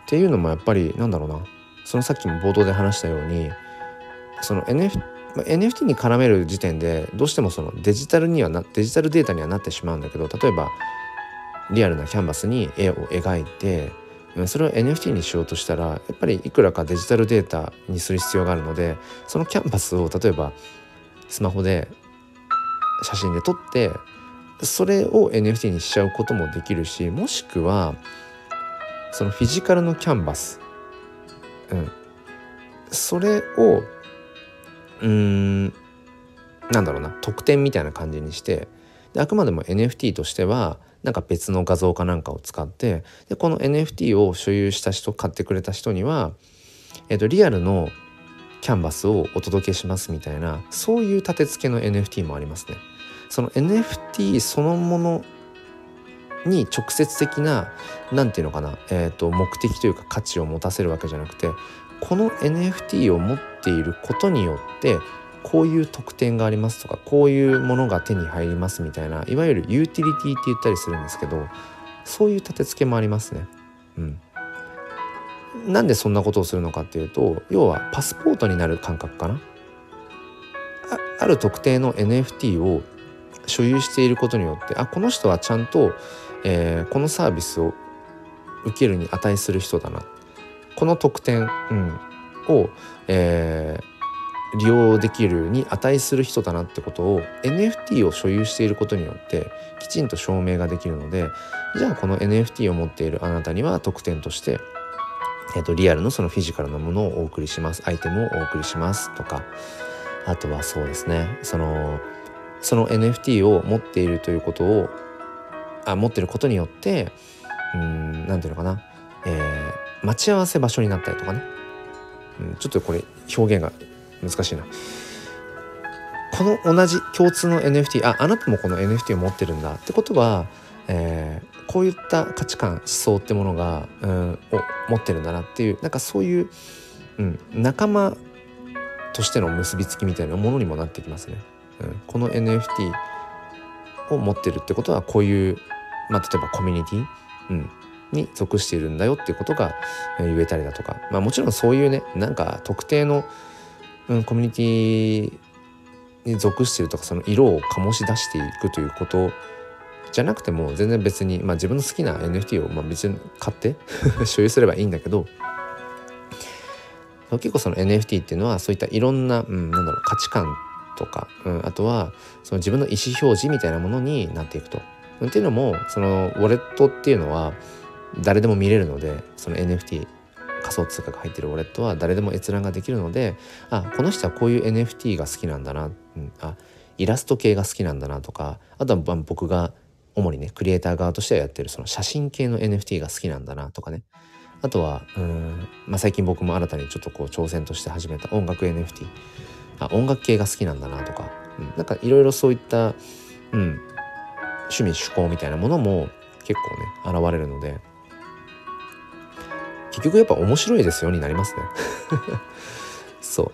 ていうのもやっぱりなんだろうなそのさっきも冒頭で話したようにその NFT, NFT に絡める時点でどうしてもそのデジタルにはなデジタルデータにはなってしまうんだけど例えばリアルなキャンバスに絵を描いてそれを NFT にしようとしたらやっぱりいくらかデジタルデータにする必要があるのでそのキャンバスを例えばスマホで写真で撮ってそれを NFT にしちゃうこともできるしもしくはそのフィジカルのキャンバス、うん、それをうんなんだろうな特典みたいな感じにしてであくまでも NFT としてはなんか別の画像かなんかを使ってでこの NFT を所有した人買ってくれた人には、えー、とリアルのキャンバスをお届けしますみたいなそういう立て付けの NFT もありますね。その NFT そのものに直接的な何て言うのかな、えーと、目的というか価値を持たせるわけじゃなくてこの NFT を持っていることによってこういう特典がありますとかこういうものが手に入りますみたいないわゆるユーティリティって言ったりするんですけどそういう立て付けもありますね。うん、なんでそんなことをするのかっていうと要はパスポートになる感覚かなある特定の NFT を所有していることによってあこの人はちゃんと、えー、このサービスを受けるに値する人だな。この特典、うん、を、えー、利用できるに値する人だなってことを NFT を所有していることによってきちんと証明ができるのでじゃあこの NFT を持っているあなたには特典としてえーと、リアルのそのフィジカルなものをお送りします。アイテムをお送りしますとか。あとはそうですね。そのその NFT を持っているということをあ持ってることによってうん何ていうのかな、えー、待ち合わせ場所になったりとかね、うん、ちょっとこれ表現が難しいな。この同じ共通の NFT ああなたもこの NFT を持ってるんだってことは、えー、こういった価値観思想ってものが、うん、を持ってるんだなっていうなんかそういう、うん、仲間としての結びつきみたいなものにもなってきますね。うん、この NFT を持ってるってことはこういう、まあ、例えばコミュニティ、うん、に属しているんだよっていうことが言えたりだとか、まあ、もちろんそういうねなんか特定の、うん、コミュニティに属しているとかその色を醸し出していくということじゃなくても全然別に、まあ、自分の好きな NFT をまあ別に買って 所有すればいいんだけど結構その NFT っていうのはそういったいろんな、うん、なんだろう価値観とか、うん、あとはその自分の意思表示みたいなものになっていくと。っていうのもそのウォレットっていうのは誰でも見れるのでその NFT 仮想通貨が入ってるウォレットは誰でも閲覧ができるのであこの人はこういう NFT が好きなんだな、うん、あイラスト系が好きなんだなとかあとは僕が主にねクリエイター側としてはやってるその写真系の NFT が好きなんだなとかねあとはうん、まあ、最近僕も新たにちょっとこう挑戦として始めた音楽 NFT あ音楽系が好きなんだなとか、うん、なんかいろいろそういった、うん、趣味趣向みたいなものも結構ね現れるので。結局やっぱ面白いですよになりますね。そ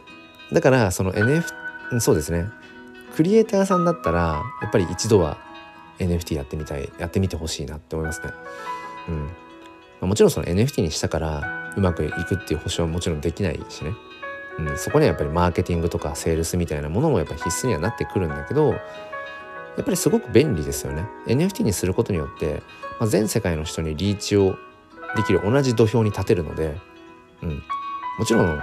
う。だからその NF そうですね。クリエイターさんだったらやっぱり一度は NFT やってみたいやってみてほしいなって思いますね。うん。もちろんその NFT にしたからうまくいくっていう保証はもちろんできないしね。うん、そこにはやっぱりマーケティングとかセールスみたいなものもやっぱ必須にはなってくるんだけどやっぱりすごく便利ですよね。NFT にすることによって、まあ、全世界の人にリーチをできる同じ土俵に立てるので、うん、もちろん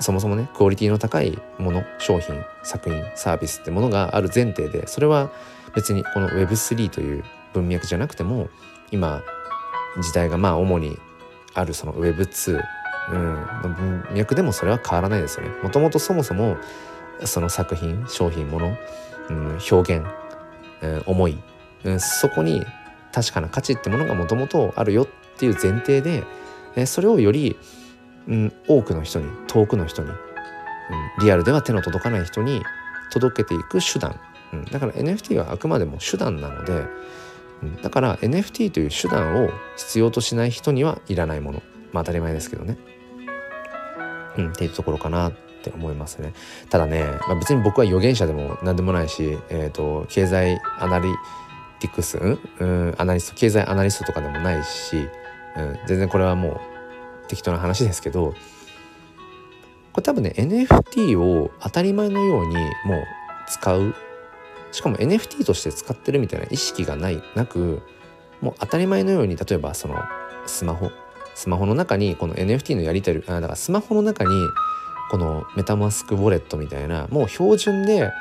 そもそもねクオリティの高いもの商品作品サービスってものがある前提でそれは別にこの Web3 という文脈じゃなくても今時代がまあ主にあるその Web2 うん、文脈でもそれは変わらないですよね。もともとそもそもその作品商品もの、うん、表現、うん、思い、うん、そこに確かな価値ってものがもともとあるよっていう前提で、えそれをより、うん、多くの人に遠くの人に、うん、リアルでは手の届かない人に届けていく手段、うん、だから NFT はあくまでも手段なので、うん、だから NFT という手段を必要としない人にはいらないもの。まあ当たり前ですけどね。うん、っていうところかなって思いますね。ただね、まあ、別に僕は預言者でも何でもないし、えーと、経済アナリティクス、うん、アナリスト経済アナリストとかでもないし、うん、全然これはもう適当な話ですけどこれ多分ね NFT を当たり前のようにもう使うしかも NFT として使ってるみたいな意識がないなくもう当たり前のように例えばそのスマホスマホの中にこの NFT のやり取りあだからスマホの中にこのメタマスクウォレットみたいなもう標準で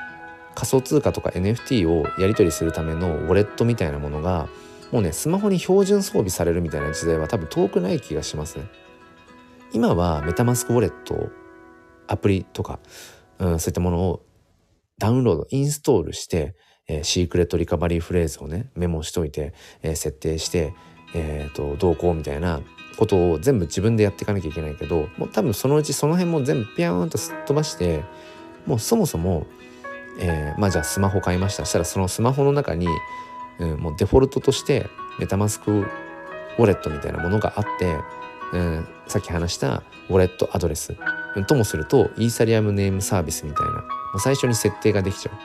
仮想通貨とか NFT をやり取りするためのウォレットみたいなものがもうねスマホに標準装備されるみたいな時代は多分遠くない気がしますね。今はメタマスクウォレットアプリとか、うん、そういったものをダウンロードインストールして、え、シークレットリカバリーフレーズをねメモしといて、えー、設定して、えーと、どうこうみたいなことを全部自分でやっていかなきゃいけないけどもう多分そのうちその辺も全部ピャーンとすっ飛ばしてもうそもそも、えー、まあじゃあスマホ買いました。したらそのスマホの中に、うん、もうデフォルトとしてメタマスクウォレットみたいなものがあって、うん、さっき話したウォレットアドレスともするとイーサリアムネームサービスみたいなもう最初に設定ができちゃう、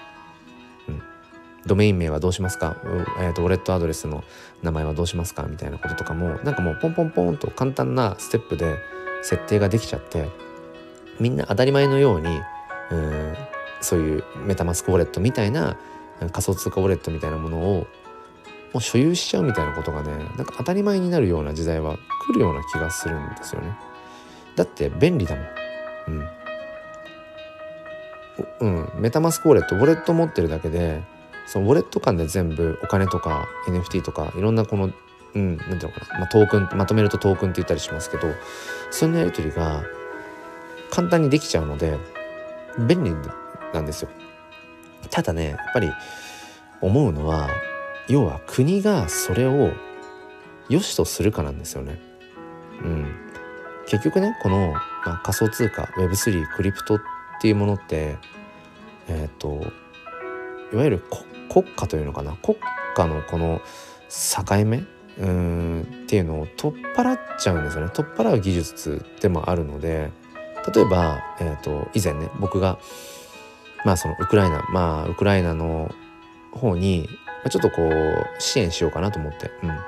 ドメイン名はどうしますか、えーと、ウォレットアドレスの名前はどうしますか？みたいなこととかもなんかもうポンポンポンと簡単なステップで設定ができちゃってみんな当たり前のようにうんそういうメタマスクウォレットみたいな仮想通貨ウォレットみたいなものをもう所有しちゃうみたいなことがねなんか当たり前になるような時代は来るような気がするんですよね。だって便利だもん。うん、うん、メタマスクウォレットウォレット持ってるだけでそのウォレット間で全部お金とか NFT とかいろんなこのうん何ていうのかな、まあ、トークンまとめるとトークンって言ったりしますけどそんなやり取りが簡単にできちゃうので便利なんですよ。ただねやっぱり思うのは要は国がそれを良しとするかなんですよね。うん、結局ねこの、まあ、仮想通貨 Web3 クリプトっていうものってえっ、ー、といわゆる国国家というのかな？国家のこの境目？うんっていうのを取っ払っちゃうんですよね。取っ払う技術でもあるので例えば、えーと、以前ね僕がまあそのウクライナまあウクライナの方にちょっとこう支援しようかなと思って、うん、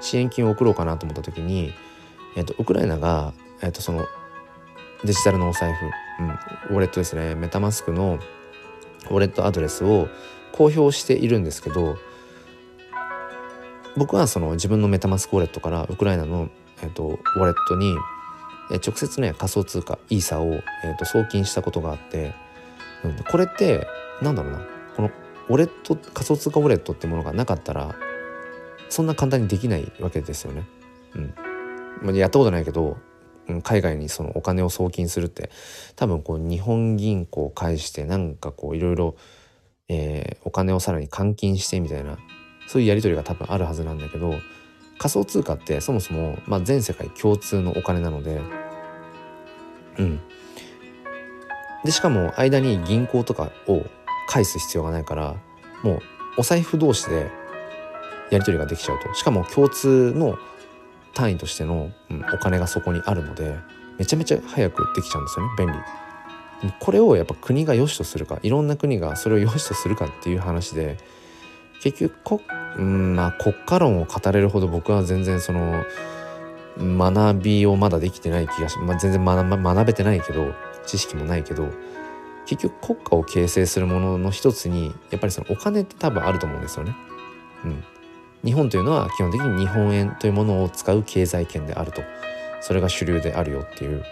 支援金を送ろうかなと思った時に、えーと、ウクライナが、えーとそのデジタルのお財布、うん、ウォレットですねメタマスクのウォレットアドレスを公表しているんですけど僕はその自分のメタマスクウォレットからウクライナの、えーと、ウォレットに直接ね仮想通貨イーサを、えーと、送金したことがあって、うん、これってなんだろうなこのウォレット仮想通貨ウォレットってものがなかったらそんな簡単にできないわけですよね。うん、やったことないけど海外にそのお金を送金するって多分こう日本銀行を介してなんかこういろいろえお金をさらに換金してみたいなそういうやり取りが多分あるはずなんだけど仮想通貨ってそもそも、まあ、全世界共通のお金なのでうんでしかも間に銀行とかを返す必要がないからもうお財布同士でやり取りができちゃうとしかも共通の単位としての、うん、お金がそこにあるのでめちゃめちゃ早くできちゃうんですよね便利。これをやっぱ国が良しとするかいろんな国がそれを良しとするかっていう話で結局こ、うんまあ、国家論を語れるほど僕は全然その学びをまだできてない気がし、まあ、全然学学べてないけど知識もないけど結局国家を形成するものの一つにやっぱりそのお金って多分あると思うんですよね。うん、日本というのは基本的に日本円というものを使う経済圏であると。それが主流であるよっていう。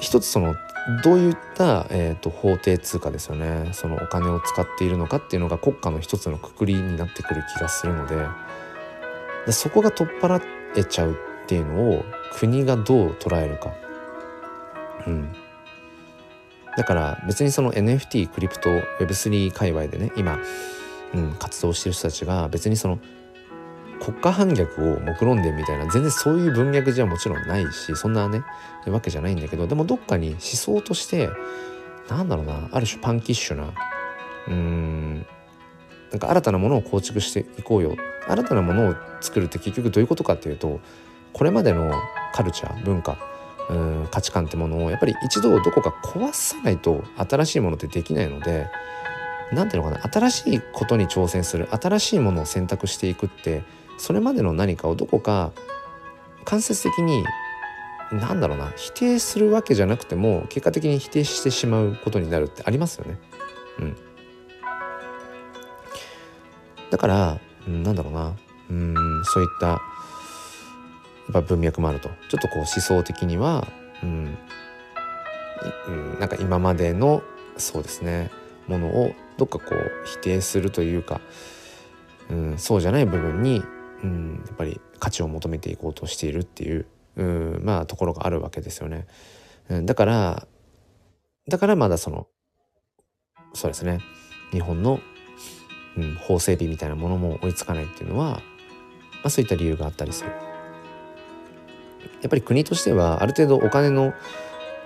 一つそのどういった、えーと、法定通貨ですよね。そのお金を使っているのかっていうのが国家の一つのくくりになってくる気がするので。でそこが取っ払えちゃうっていうのを国がどう捉えるか。うん、だから別にその NFT クリプト Web3 界隈でね今うん、活動してる人たちが別にその国家反逆を目論んでみたいな全然そういう文脈じゃもちろんないしそんなねわけじゃないんだけどでもどっかに思想としてなんだろうなある種パンキッシュなうんなんか新たなものを構築していこうよ。新たなものを作るって結局どういうことかっていうとこれまでのカルチャー文化うん価値観ってものをやっぱり一度どこか壊さないと新しいものってできないので何ていうのかな新しいことに挑戦する新しいものを選択していくってそれまでの何かをどこか間接的に何だろうな否定するわけじゃなくても結果的に否定してしまうことになるってありますよね。うん、だから、うん、なんだろうな。うんそういったやっぱ文脈もあると。ちょっとこう思想的には、うん、うん、なんか今までのそうですねものをどっかこう否定するというか、うん、そうじゃない部分に、うん、やっぱり価値を求めていこうとしているっていう、うん、まあところがあるわけですよね。うん、だからだからまだそのそうですね日本の、うん、法整備みたいなものも追いつかないっていうのは、まあ、そういった理由があったりする。やっぱり国としてはある程度お金の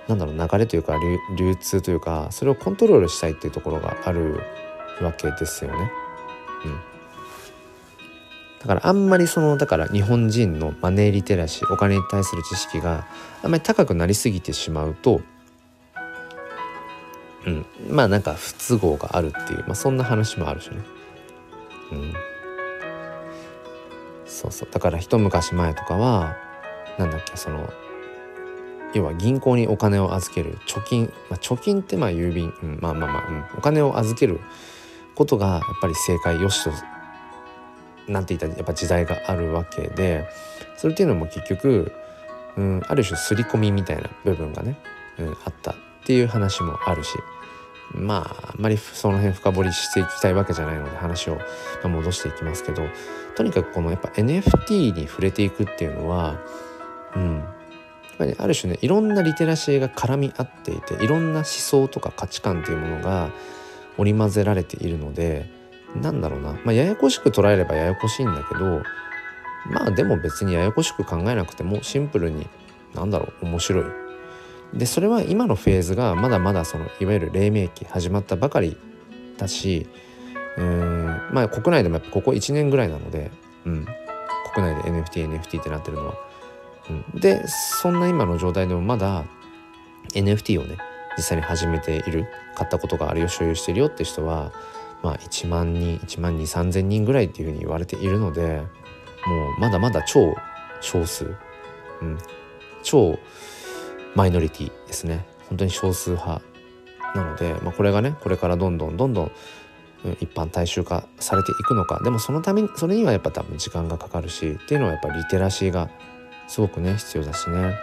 なんだろう流れというか流通というかそれをコントロールしたいっていうところがあるわけですよね。うん、だからあんまりそのだから日本人のマネーリテラシーお金に対する知識があんまり高くなりすぎてしまうと、うん、まあなんか不都合があるっていう、まあ、そんな話もあるしね。うん、そうそうだから一昔前とかはなんだっけその要は銀行にお金を預ける貯金、まあ、貯金ってまあ郵便、うん、まあまあまあ、うん、お金を預けることがやっぱり正解よしとなんて言ったらやっぱ時代があるわけでそれっていうのも結局、うん、ある種刷り込みみたいな部分がね、うん、あったっていう話もあるしまああんまりその辺深掘りしていきたいわけじゃないので話を戻していきますけどとにかくこのやっぱ NFT に触れていくっていうのはうんやっぱりある種ねいろんなリテラシーが絡み合っていていろんな思想とか価値観っていうものが織り交ぜられているのでなんだろうな、まあ、ややこしく捉えればややこしいんだけどまあでも別にややこしく考えなくてもシンプルになんだろう面白い。でそれは今のフェーズがまだまだそのいわゆる黎明期始まったばかりだしうんまあ国内でもやっぱここ1年ぐらいなので、うん、国内で NFTNFT NFT ってなってるのは。うん、でそんな今の状態でもまだ NFT をね実際に始めている買ったことがあるよ所有してるよって人はまあ1万人1万2 3千人ぐらいっていうふうに言われているのでもうまだまだ超少数、うん、超マイノリティですね。本当に少数派なので、まあ、これがねこれからどんどんどんどん一般大衆化されていくのか。でもそのためにそれにはやっぱ多分時間がかかるしっていうのはやっぱりリテラシーがすごくね必要だしね。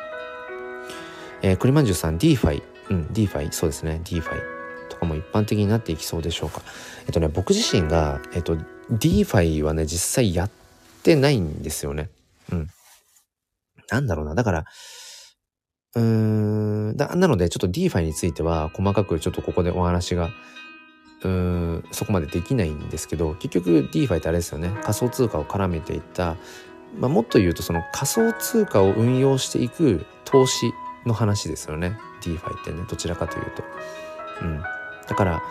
えー、栗まんじゅうさん DeFi うん DeFi そうですね。DeFi かも一般的になっていきそうでしょうか。えっとね僕自身がえっと DeFi はね実際やってないんですよね。うん。なんだろうな。だからうーんだなのでちょっと DeFi については細かくちょっとここでお話がうーんそこまでできないんですけど結局 DeFi ってあれですよね。仮想通貨を絡めていったまあ、もっと言うとその仮想通貨を運用していく投資の話ですよね。DeFi ってねどちらかというと。うん、だから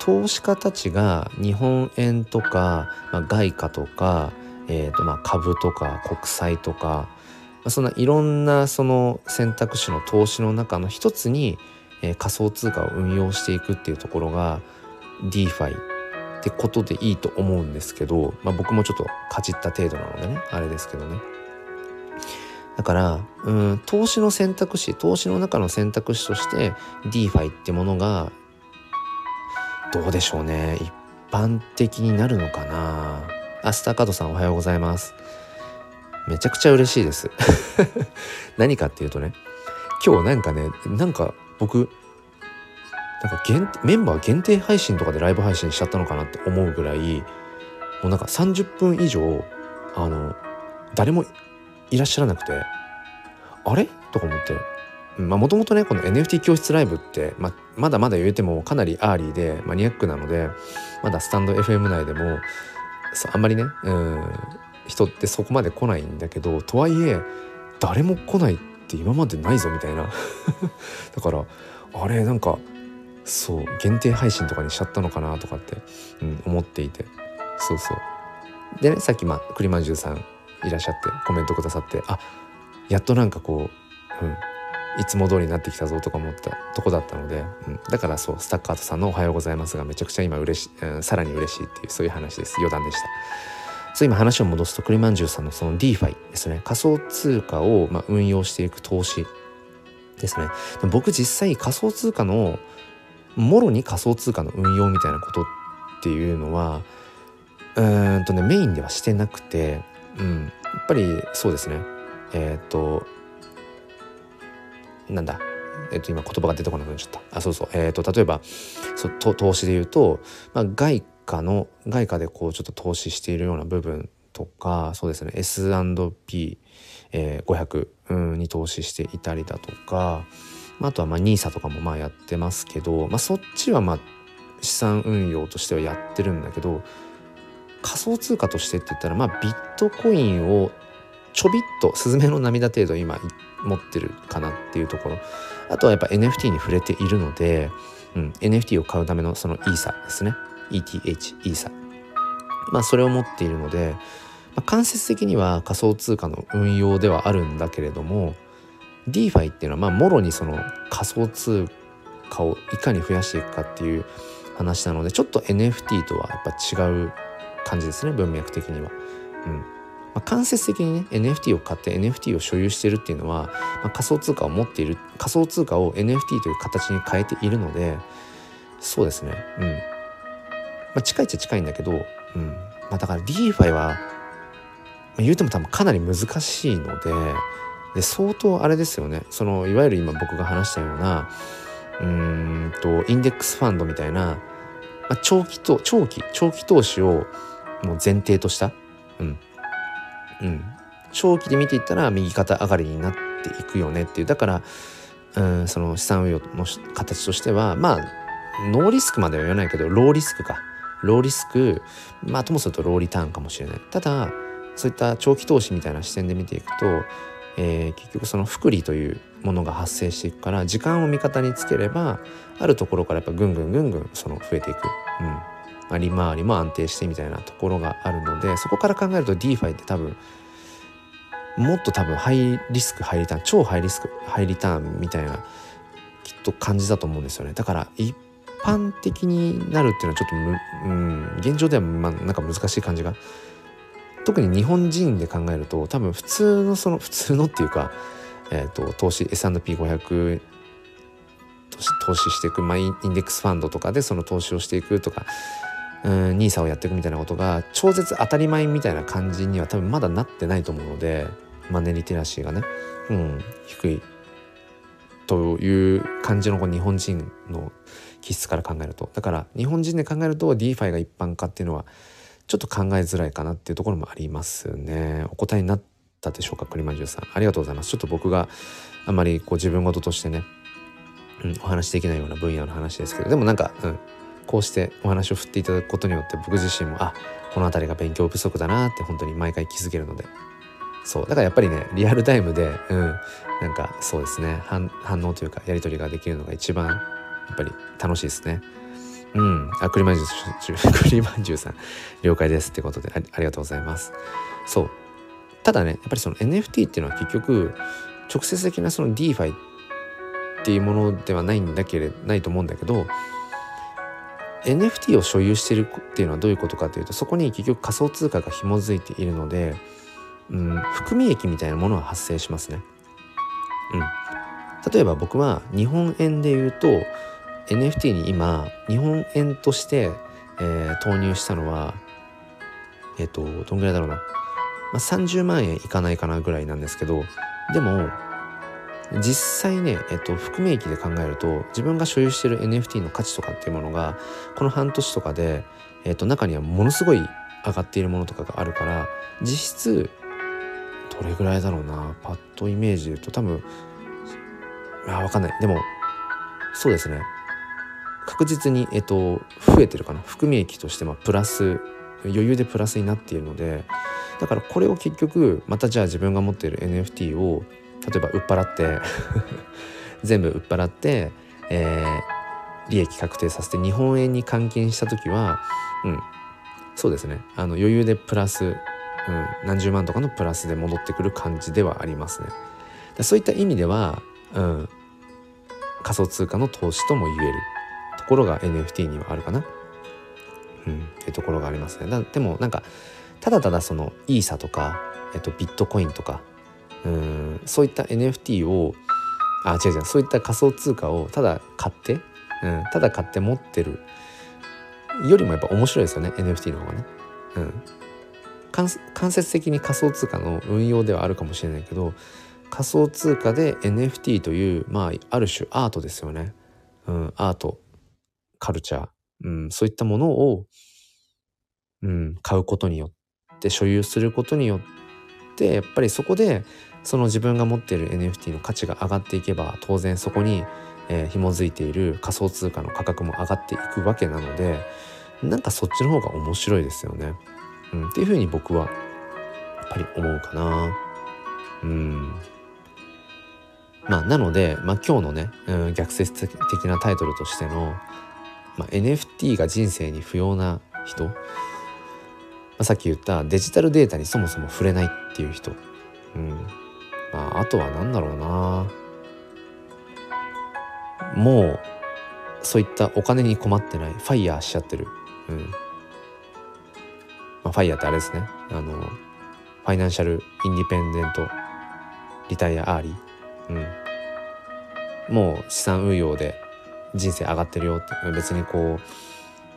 投資家たちが日本円とか、まあ、外貨とか、えーとまあ、株とか国債とか、まあ、そんないろんなその選択肢の投資の中の一つに、えー、仮想通貨を運用していくっていうところが DeFi ってことでいいと思うんですけど、まあ、僕もちょっとかじった程度なのでねあれですけどね。だからうん投資の選択肢投資の中の選択肢として DeFi ってものがどうでしょうね。一般的になるのかな。あスターカードさんおはようございます。めちゃくちゃ嬉しいです。何かっていうとね今日なんかねなんか僕なんか限メンバー限定配信とかでライブ配信しちゃったのかなって思うぐらいもうなんか30分以上あの誰もいらっしゃらなくてあれ？とか思って。もともとねこの NFT 教室ライブって、ままだまだ言うてもかなりアーリーでマニアックなのでまだスタンド FM 内でもあんまりねうん人ってそこまで来ないんだけどとはいえ誰も来ないって今までないぞみたいな。だからあれなんかそう限定配信とかにしちゃったのかなとかって、うん、思っていて。そうそう。でねさっきまあ栗まんじゅうさんいらっしゃってコメントくださってあやっとなんかこう、うん、いつも通りになってきたぞとか思ったとこだったので、うん、だからそうスタッカートさんの「おはようございます」がめちゃくちゃ今嬉し、うん、さらに嬉しいっていうそういう話です。余談でした。そう今話を戻すと栗まんじゅうさんのその DeFi ですね。仮想通貨をまあ運用していく投資ですね。僕実際仮想通貨のもろに仮想通貨の運用みたいなことっていうのはうんとねメインではしてなくて、うん、やっぱりそうですね。えっ、となんだ？えっと、今言葉が出てこなくなっちゃった。あ、そうそう。えっ、と、例えば、そと投資で言うと、まあ、外貨の、外貨でこう、ちょっと投資しているような部分とか、そうですね、S&P500、えー、うん、に投資していたりだとか、まあ、あとはまあ NISA とかもまあやってますけど、まあ、そっちはまあ資産運用としてはやってるんだけど仮想通貨としてって言ったらまあビットコインをちょびっとスズメの涙程度今言って持ってるかなっていうところ。あとはやっぱ NFT に触れているので、うん、NFT を買うためのそのイーサですね。ETH イーサ。まあそれを持っているので、まあ、間接的には仮想通貨の運用ではあるんだけれども DeFi っていうのはまあもろにその仮想通貨をいかに増やしていくかっていう話なのでちょっと NFT とはやっぱ違う感じですね文脈的には。うん。まあ、間接的にね NFT を買って NFT を所有してるっていうのは、まあ、仮想通貨を持っている仮想通貨を NFT という形に変えているのでそうですね。うん、まあ、近いっちゃ近いんだけど、うん。まあ、だから DeFi は、まあ、言うても多分かなり難しいのでで相当あれですよね。そのいわゆる今僕が話したようなうんとインデックスファンドみたいな、まあ、長期と長期長期投資をもう前提としたうん。うん。長期で見ていったら右肩上がりになっていくよねっていう。だからうんその資産運用の形としてはまあノーリスクまでは言わないけどローリスクか。ローリスクまあともするとローリターンかもしれない。ただそういった長期投資みたいな視点で見ていくとえー、結局その福利というものが発生していくから時間を味方につければあるところからやっぱぐんぐんぐんぐんその増えていく、うん、利回りも安定してみたいなところがあるのでそこから考えると DeFi って多分もっと多分ハイリスクハイリターン超ハイリスクハイリターンみたいなきっと感じだと思うんですよね。だから一般的になるっていうのはちょっとむ、うん、現状ではまあなんか難しい感じが。特に日本人で考えると多分普通のその普通のっていうか、えーと、投資 S&P500 投資していく、まあ、インデックスファンドとかでその投資をしていくとかうん NISA をやっていくみたいなことが超絶当たり前みたいな感じには多分まだなってないと思うのでマネリテラシーがね、うん、低いという感じの日本人の気質から考えるとだから日本人で考えると DeFi が一般化っていうのはちょっと考えづらいかなっていうところもありますね。お答えになったでしょうか、栗まんじゅうさん。ありがとうございます。ちょっと僕があまりこう自分事としてね、うん、お話できないような分野の話ですけど、でもなんか、うん、こうしてお話を振っていただくことによって僕自身も、あ、この辺りが勉強不足だなって本当に毎回気づけるので、そう。だからやっぱりね、リアルタイムで、うん、なんかそうですね、反応というかやり取りができるのが一番やっぱり楽しいですね。うん。あ、栗まんじゅう、栗まんじゅうさん、了解ですってことでありがとうございます。そう。ただね、やっぱりその NFT っていうのは結局、直接的なその DeFi っていうものではないんだけれないと思うんだけど、NFT を所有してるっていうのはどういうことかというと、そこに結局仮想通貨が紐づいているので、うん、含み益みたいなものが発生しますね。うん。例えば僕は日本円で言うと、NFT に今日本円として、えー、投入したのはえっ、ー、とどんぐらいだろうな、まあ、30万円いかないかなぐらいなんですけどでも実際ね、えっ、と、含み益で考えると自分が所有してる NFT の価値とかっていうものがこの半年とかで、えっ、と、中にはものすごい上がっているものとかがあるから実質どれぐらいだろうなパッとイメージで言うと多分あ分かんない。でもそうですね。確実に、えっと、増えてるかな。含み益としてまあプラス余裕でプラスになっているのでだからこれを結局またじゃあ自分が持っている NFT を例えば売っ払って 全部売っ払って、えー、利益確定させて日本円に換金した時はうんそうですねあの余裕でプラス、うん、何十万とかのプラスで戻ってくる感じではありますね。そういった意味では、うん、仮想通貨の投資とも言えるところが NFT にはあるかな。うん、っていうところがありますね。だでもなんかただただそのイーサとか、えっと、ビットコインとかうん。そういった NFT をあ違う違うそういった仮想通貨をただ買って、うん、ただ買って持ってるよりもやっぱ面白いですよね NFT の方がね。うん、間接的に仮想通貨の運用ではあるかもしれないけど仮想通貨で NFT というまあある種アートですよね、うん、アートカルチャー、うん、そういったものを、うん、買うことによって所有することによってやっぱりそこでその自分が持っている NFT の価値が上がっていけば当然そこに、えー、紐づいている仮想通貨の価格も上がっていくわけなのでなんかそっちの方が面白いですよね。うん、っていうふうに僕はやっぱり思うかな。うん。まあなので、まあ、今日のね、うん、逆説的なタイトルとしての、まあ、NFT が人生に不要な人、まあ、さっき言ったデジタルデータにそもそも触れないっていう人、うんまあ、あとは何だろうな。もうそういったお金に困ってない。ファイヤーしちゃってる、うん。まあ、ファイヤーってあれですね。あのファイナンシャルインディペンデントリタイアアーリー、うん、もう資産運用で人生上がってるよって。別にこ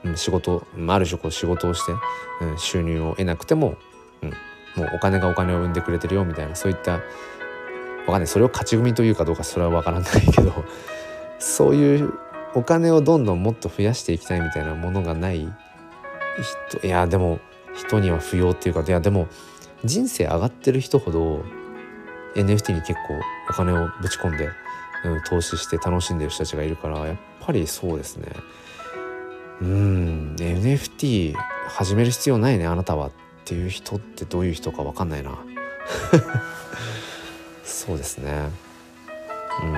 う、仕事ある種こう仕事をして、うん、収入を得なくても、うん、もうお金がお金を生んでくれてるよみたいなそういったかんない。それを勝ち組というかどうかそれは分からないけどそういうお金をどんどんもっと増やしていきたいみたいなものがない。人いやでも人には不要っていうかいやでも人生上がってる人ほど NFT に結構お金をぶち込んで、うん、投資して楽しんでる人たちがいるからやっぱりそうですね。うん NFT 始める必要ないねあなたは。っていう人ってどういう人か分かんないな。そうですね。うん。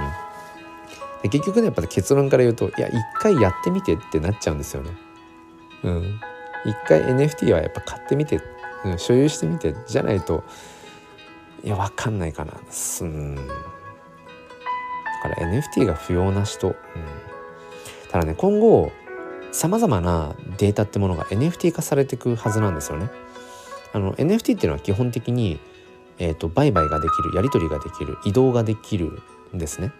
で結局ねやっぱ結論から言うといや一回やってみてってなっちゃうんですよね。うん。一回 NFT はやっぱ買ってみて、うん、所有してみてじゃないといや分かんないかな。うん。だから NFT が不要な人、うん、ただね今後さまざまなデータってものが NFT 化されていくはずなんですよね。あの NFT っていうのは基本的に、えーと、売買ができるやり取りができる移動ができるんですね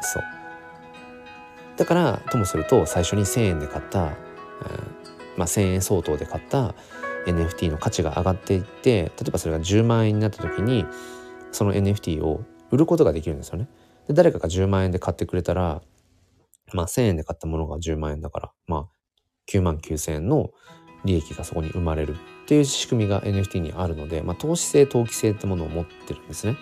そうだからともすると最初に1,000円で買った、うんまあ、1,000円相当で買った NFT の価値が上がっていって例えばそれが10万円になった時にその NFT を売ることができるんですよね。で誰かが10万円で買ってくれたら、まあ、1,000円で買ったものが10万円だからまあ9万9,000円の利益がそこに生まれるっていう仕組みが NFT にあるので、まあ、投資性投機性ってものを持ってるんですね。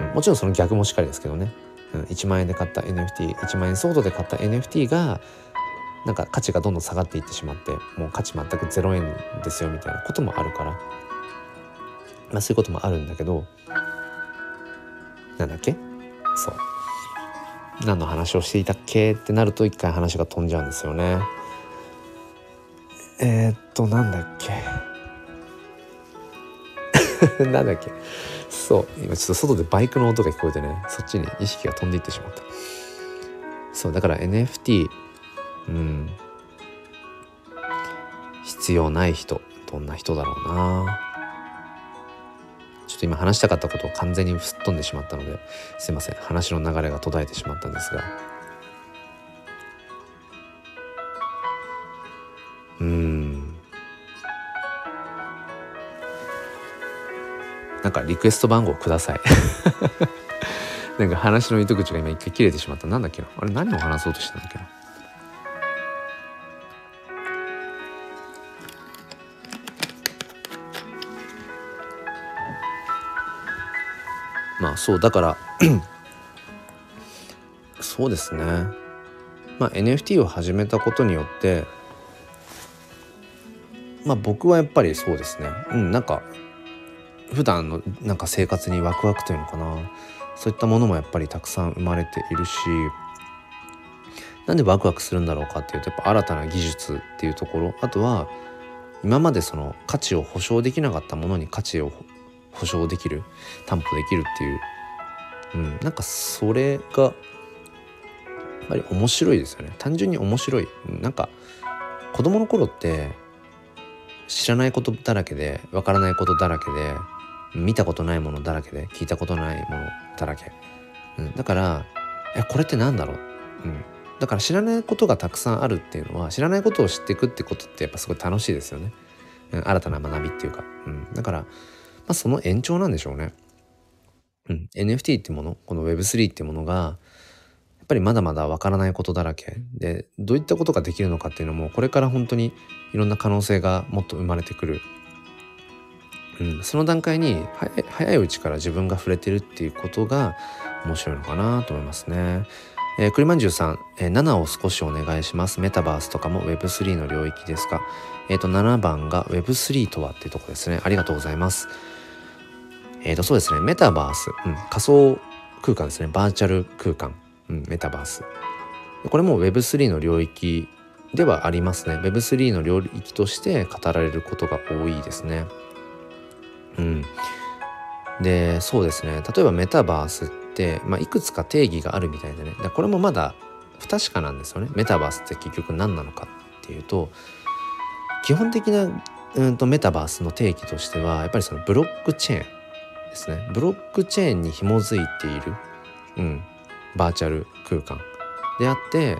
うん、もちろんその逆もしっかりですけどね、うん、1万円で買った NFT1 万円相当で買った NFT がなんか価値がどんどん下がっていってしまってもう価値全く0円ですよみたいなこともあるから、まあ、そういうこともあるんだけどなんだっけ？そう。何の話をしていたっけ？ってなると一回話が飛んじゃうんですよね。えー、っとなんだっけ？なんだっけ？そう今ちょっと外でバイクの音が聞こえてね。そっちに意識が飛んでいってしまった。そうだから NFT うん。必要ない人どんな人だろうな。ちょっと今話したかったことを完全にすっ飛んでしまったのですいません。話の流れが途絶えてしまったんですが。うん。なんかリクエスト番号ください。なんか話の糸口が今一回切れてしまった。なんだっけな？あれ何を話そうとしてたんだっけな？まあそうだから そうですね。まあ NFT を始めたことによってまあ僕はやっぱりそうですね。うんなんか普段のなんか生活にワクワクというのかな。そういったものもやっぱりたくさん生まれているしなんでワクワクするんだろうかっていうとやっぱ新たな技術っていうところ。あとは今までその価値を保証できなかったものに価値を保証できる担保できるっていう、うん、なんかそれがやっぱり面白いですよね。単純に面白い。なんか子供の頃って知らないことだらけでわからないことだらけで見たことないものだらけで聞いたことないものだらけ、うん、だからえこれって何だろう、うん、だから知らないことがたくさんあるっていうのは知らないことを知っていくってことってやっぱすごい楽しいですよね。うん新たな学びっていうか、うん、だから、まあ、その延長なんでしょうね。うん、NFT ってものこの Web3 ってものがやっぱりまだまだわからないことだらけでどういったことができるのかっていうのもこれから本当にいろんな可能性がもっと生まれてくる、うん、その段階に早いうちから自分が触れてるっていうことが面白いのかなと思いますね。えー、栗まんじゅうさん、えー、7を少しお願いします。メタバースとかも Web3 の領域ですかえっ、と、7番が Web3 とはっていうとこですね。ありがとうございます。えっ、と、そうですね。メタバース、うん、仮想空間ですね。バーチャル空間、うん、メタバース。これも Web3 の領域ではありますね。Web3 の領域として語られることが多いですね。うん。で、そうですね。例えばメタバースって、まあ、いくつか定義があるみたいでね。でこれもまだ不確かなんですよね。メタバースって結局何なのかっていうと、基本的なうんとメタバースの定義としては、やっぱりそのブロックチェーンですね。ブロックチェーンに紐づいている、うん、バーチャル空間であって、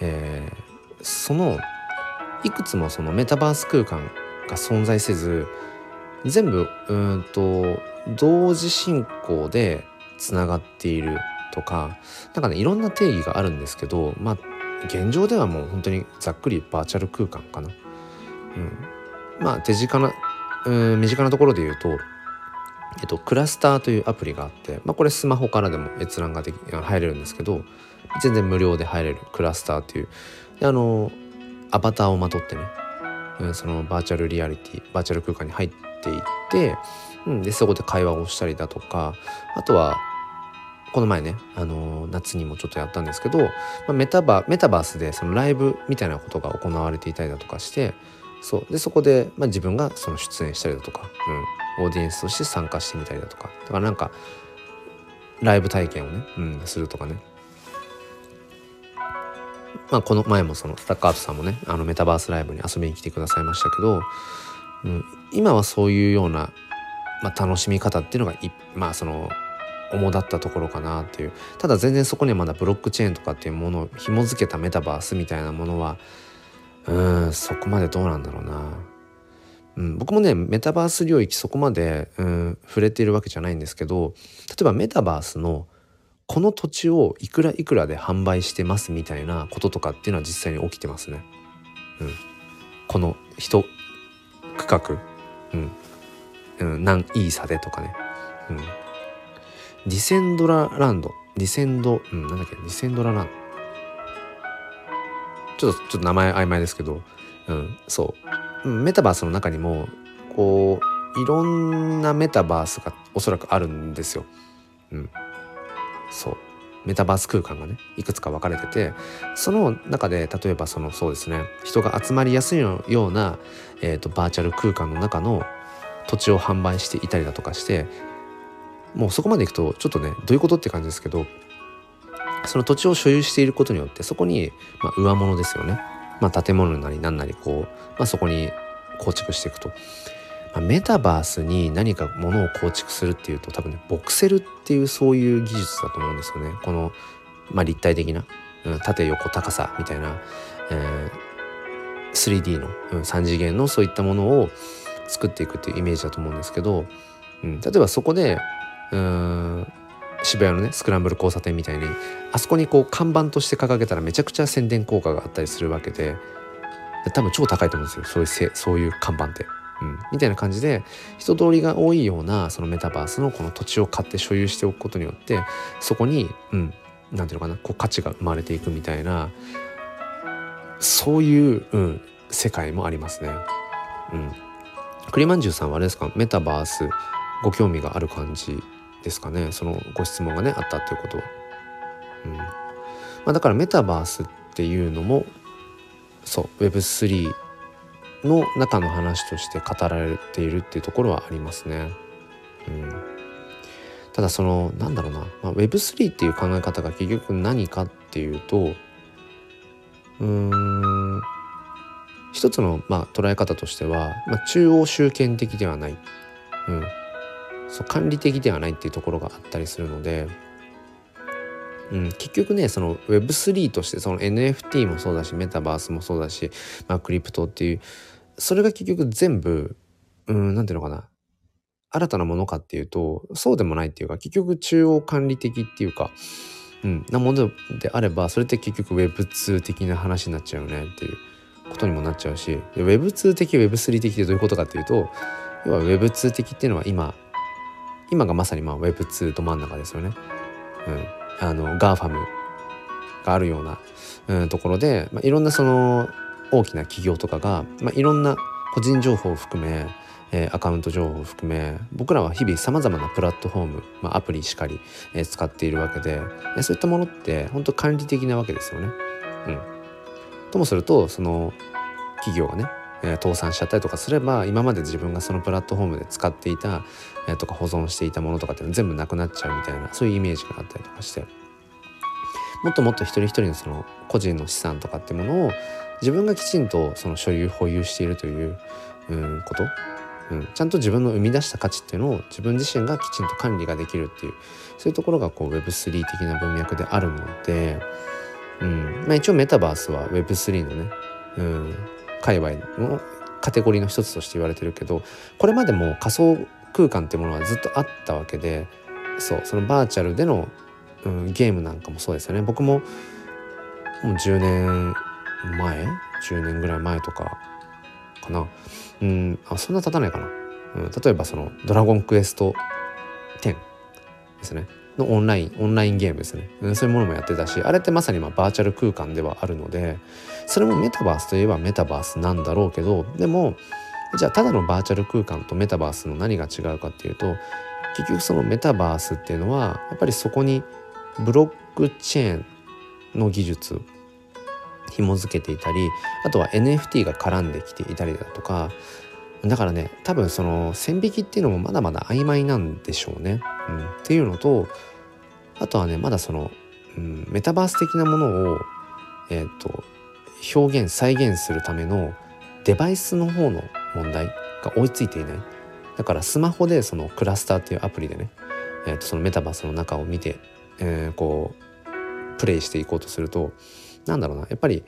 えーそのいくつもそのメタバース空間が存在せず全部うんと同時進行でつながっているとかなんかねいろんな定義があるんですけどまあ現状ではもう本当にざっくりバーチャル空間かな。うん、まあ手近なうん身近なところで言うとえっと、クラスターというアプリがあって、まあ、これスマホからでも閲覧ができ入れるんですけど全然無料で入れるクラスターという。であのアバターをまとってね、うん、そのバーチャルリアリティバーチャル空間に入っていって、うん、でそこで会話をしたりだとかあとはこの前ね、あの夏にもちょっとやったんですけど、まあ、メタバメタバースでそのライブみたいなことが行われていたりだとかしてそうでそこで、まあ、自分がその出演したりだとか、うん、オーディエンスとして参加してみたりだとか。だからなんかライブ体験をね、うん、するとかね。まあこの前もそのスタッカートさんもねあのメタバースライブに遊びに来てくださいましたけど、うん、今はそういうような、まあ、楽しみ方っていうのがいまあその主だったところかなっていう。ただ全然そこにはまだブロックチェーンとかっていうものを紐付けたメタバースみたいなものはうんそこまでどうなんだろうな、うん、僕もねメタバース領域そこまで、うん、触れているわけじゃないんですけど例えばメタバースのこの土地をいくらいくらで販売してますみたいなこととかっていうのは実際に起きてますね。うん、この一区画、うん。うん、何イーサでとかね、うん、ディセンドラランド。ディセンド、うん、なんだっけ。ディセンドラランド。ちょっとちょっと名前曖昧ですけど、うん、そう、メタバースの中にもこういろんなメタバースがおそらくあるんですよ。うん、そう。メタバース空間がねいくつか分かれててその中で例えばそのそうですね。人が集まりやすいような、えーと、バーチャル空間の中の土地を販売していたりだとかしてもうそこまでいくとちょっとねどういうことって感じですけどその土地を所有していることによってそこに、まあ、上物ですよね、まあ、建物なり何なりこう、まあ、そこに構築していくと。まあ、メタバースに何かものを構築するっていうと多分ねボクセルっていうそういう技術だと思うんですよね。この、まあ、立体的な、うん、縦横高さみたいな、えー、3D の、うん、3次元のそういったものを作っていくっていうイメージだと思うんですけど、うん、例えばそこでうん渋谷のねスクランブル交差点みたいにあそこにこう看板として掲げたらめちゃくちゃ宣伝効果があったりするわけで多分超高いと思うんですよそういうせそういう看板って。うん、みたいな感じで人通りが多いようなそのメタバースのこの土地を買って所有しておくことによってそこに、うん、なんていうのかなこう価値が生まれていくみたいなそういう、うん、世界もありますね。うん、栗まんじゅうさんはあれですか？メタバースご興味がある感じですかね。そのご質問がねあったっていうことは。うん。まあ、だからメタバースっていうのもそう Web3 の中の話として語られているっていうところはありますね。うん、ただそのなんだろうな、まあ、Web3 っていう考え方が結局何かっていうとうーん一つの、まあ、捉え方としては、まあ、中央集権的ではない、うん、そう管理的ではないっていうところがあったりするので、うん、結局ねその Web3 としてその NFT もそうだしメタバースもそうだし、まあ、クリプトっていうそれが結局全部うんなんていうのかな新たなものかっていうとそうでもないっていうか結局中央管理的っていうかうん、なものであればそれって結局 Web2 的な話になっちゃうよねっていうことにもなっちゃうし Web2 的 Web3 的ってどういうことかっていうと要は Web2 的っていうのは今今がまさにまあ Web2 ど真ん中ですよね。うん、あの GAFAM があるような、うん、ところで、まあ、いろんなその大きな企業とかが、まあ、いろんな個人情報を含めえー、アカウント情報を含め僕らは日々さまざまなプラットフォーム、まあ、アプリしかり、えー、使っているわけでそういったものって本当管理的なわけですよね。うん、ともするとその企業がね、え、倒産しちゃったりとかすれば今まで自分がそのプラットフォームで使っていた、え、とか保存していたものとかっていうの全部なくなっちゃうみたいなそういうイメージがあったりとかして。もっともっと一人一人のその個人の資産とかってものを自分がきちんとその所有保有しているという、うん、こと？うん、ちゃんと自分の生み出した価値っていうのを自分自身がきちんと管理ができるっていうそういうところがこう Web3 的な文脈であるので、うん。まあ、一応メタバースは Web3 のね、うん、界隈のカテゴリーの一つとして言われてるけどこれまでも仮想空間っていうものはずっとあったわけでそうそのバーチャルでの、うん、ゲームなんかもそうですよね。僕ももう10年前10年ぐらい前とかかな。うんあそんな経たないかな、うん、例えばその「ドラゴンクエスト10」ですね。のオンラインオンラインゲームですね、うん、そういうものもやってたしあれってまさにまあバーチャル空間ではあるのでそれもメタバースといえばメタバースなんだろうけどでもじゃあただのバーチャル空間とメタバースの何が違うかっていうと結局そのメタバースっていうのはやっぱりそこにブロックチェーンの技術紐付けていたりあとは NFT が絡んできていたりだとかだからね多分その線引きっていうのもまだまだ曖昧なんでしょうね。うん、っていうのとあとはねまだその、うん、メタバース的なものを、えーと、表現再現するためのデバイスの方の問題が追いついていない。だからスマホでそのクラスターっていうアプリでね、えー、とそのメタバースの中を見て、えー、こうプレイしていこうとするとなんだろうなやっぱり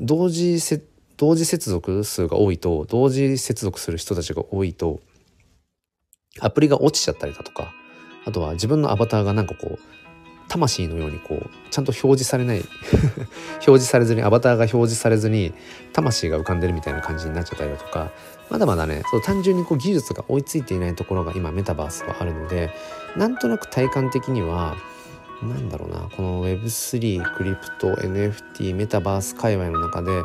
同時せ同時接続数が多いと同時接続する人たちが多いとアプリが落ちちゃったりだとかあとは自分のアバターがなんかこう魂のようにこうちゃんと表示されない 表示されずにアバターが表示されずに魂が浮かんでるみたいな感じになっちゃったりだとかまだまだねそう単純にこう技術が追いついていないところが今メタバースはあるのでなんとなく体感的にはなんだろうなこの Web3 クリプト NFT メタバース界隈の中で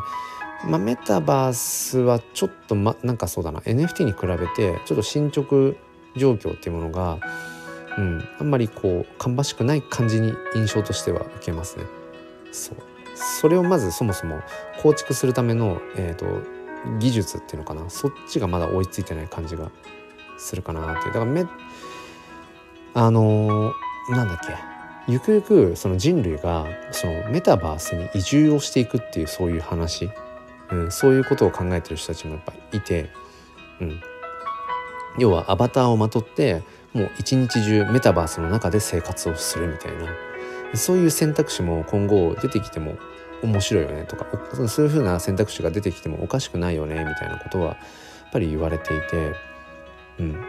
まあ、メタバースはちょっと、ま、なんかそうだな NFT に比べてちょっと進捗状況っていうものが、うん、あんまりこう芳しくない感じに印象としては受けますね。そう。それをまずそもそも構築するための、えーと、技術っていうのかな。そっちがまだ追いついてない感じがするかなって。いうだからめあのー、なんだっけ。ゆくゆくその人類がそのメタバースに移住をしていくっていうそういう話、うん、そういうことを考えてる人たちもやっぱいて、うん、要はアバターをまとってもう一日中メタバースの中で生活をするみたいな。そういう選択肢も今後出てきても面白いよねとかそういうふうな選択肢が出てきてもおかしくないよねみたいなことはやっぱり言われていて、うん、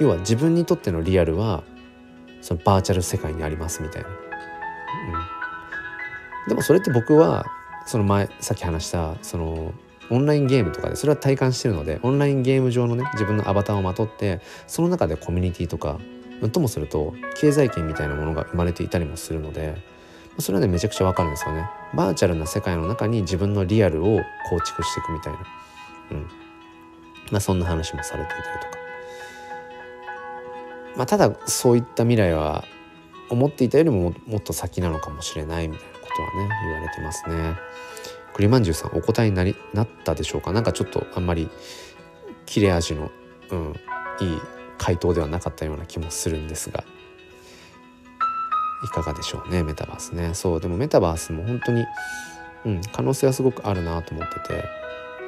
要は自分にとってのリアルはそのバーチャル世界にありますみたいな、うん、でもそれって僕はその前さっき話したそのオンラインゲームとかでそれは体感してるのでオンラインゲーム上のね自分のアバターをまとってその中でコミュニティとかともすると経済圏みたいなものが生まれていたりもするのでそれはねめちゃくちゃわかるんですよね。バーチャルな世界の中に自分のリアルを構築していくみたいな。うん。まあそんな話もされていたりとか。まあ、ただそういった未来は思っていたよりももっと先なのかもしれないみたいなことはね言われてますね。栗まんじゅうさんお答えになりなったでしょうか？なんかちょっとあんまり切れ味の、うん、いい回答ではなかったような気もするんですが。いかがでしょうねメタバースね。そうでもメタバースも本当に、うん、可能性はすごくあるなと思ってて。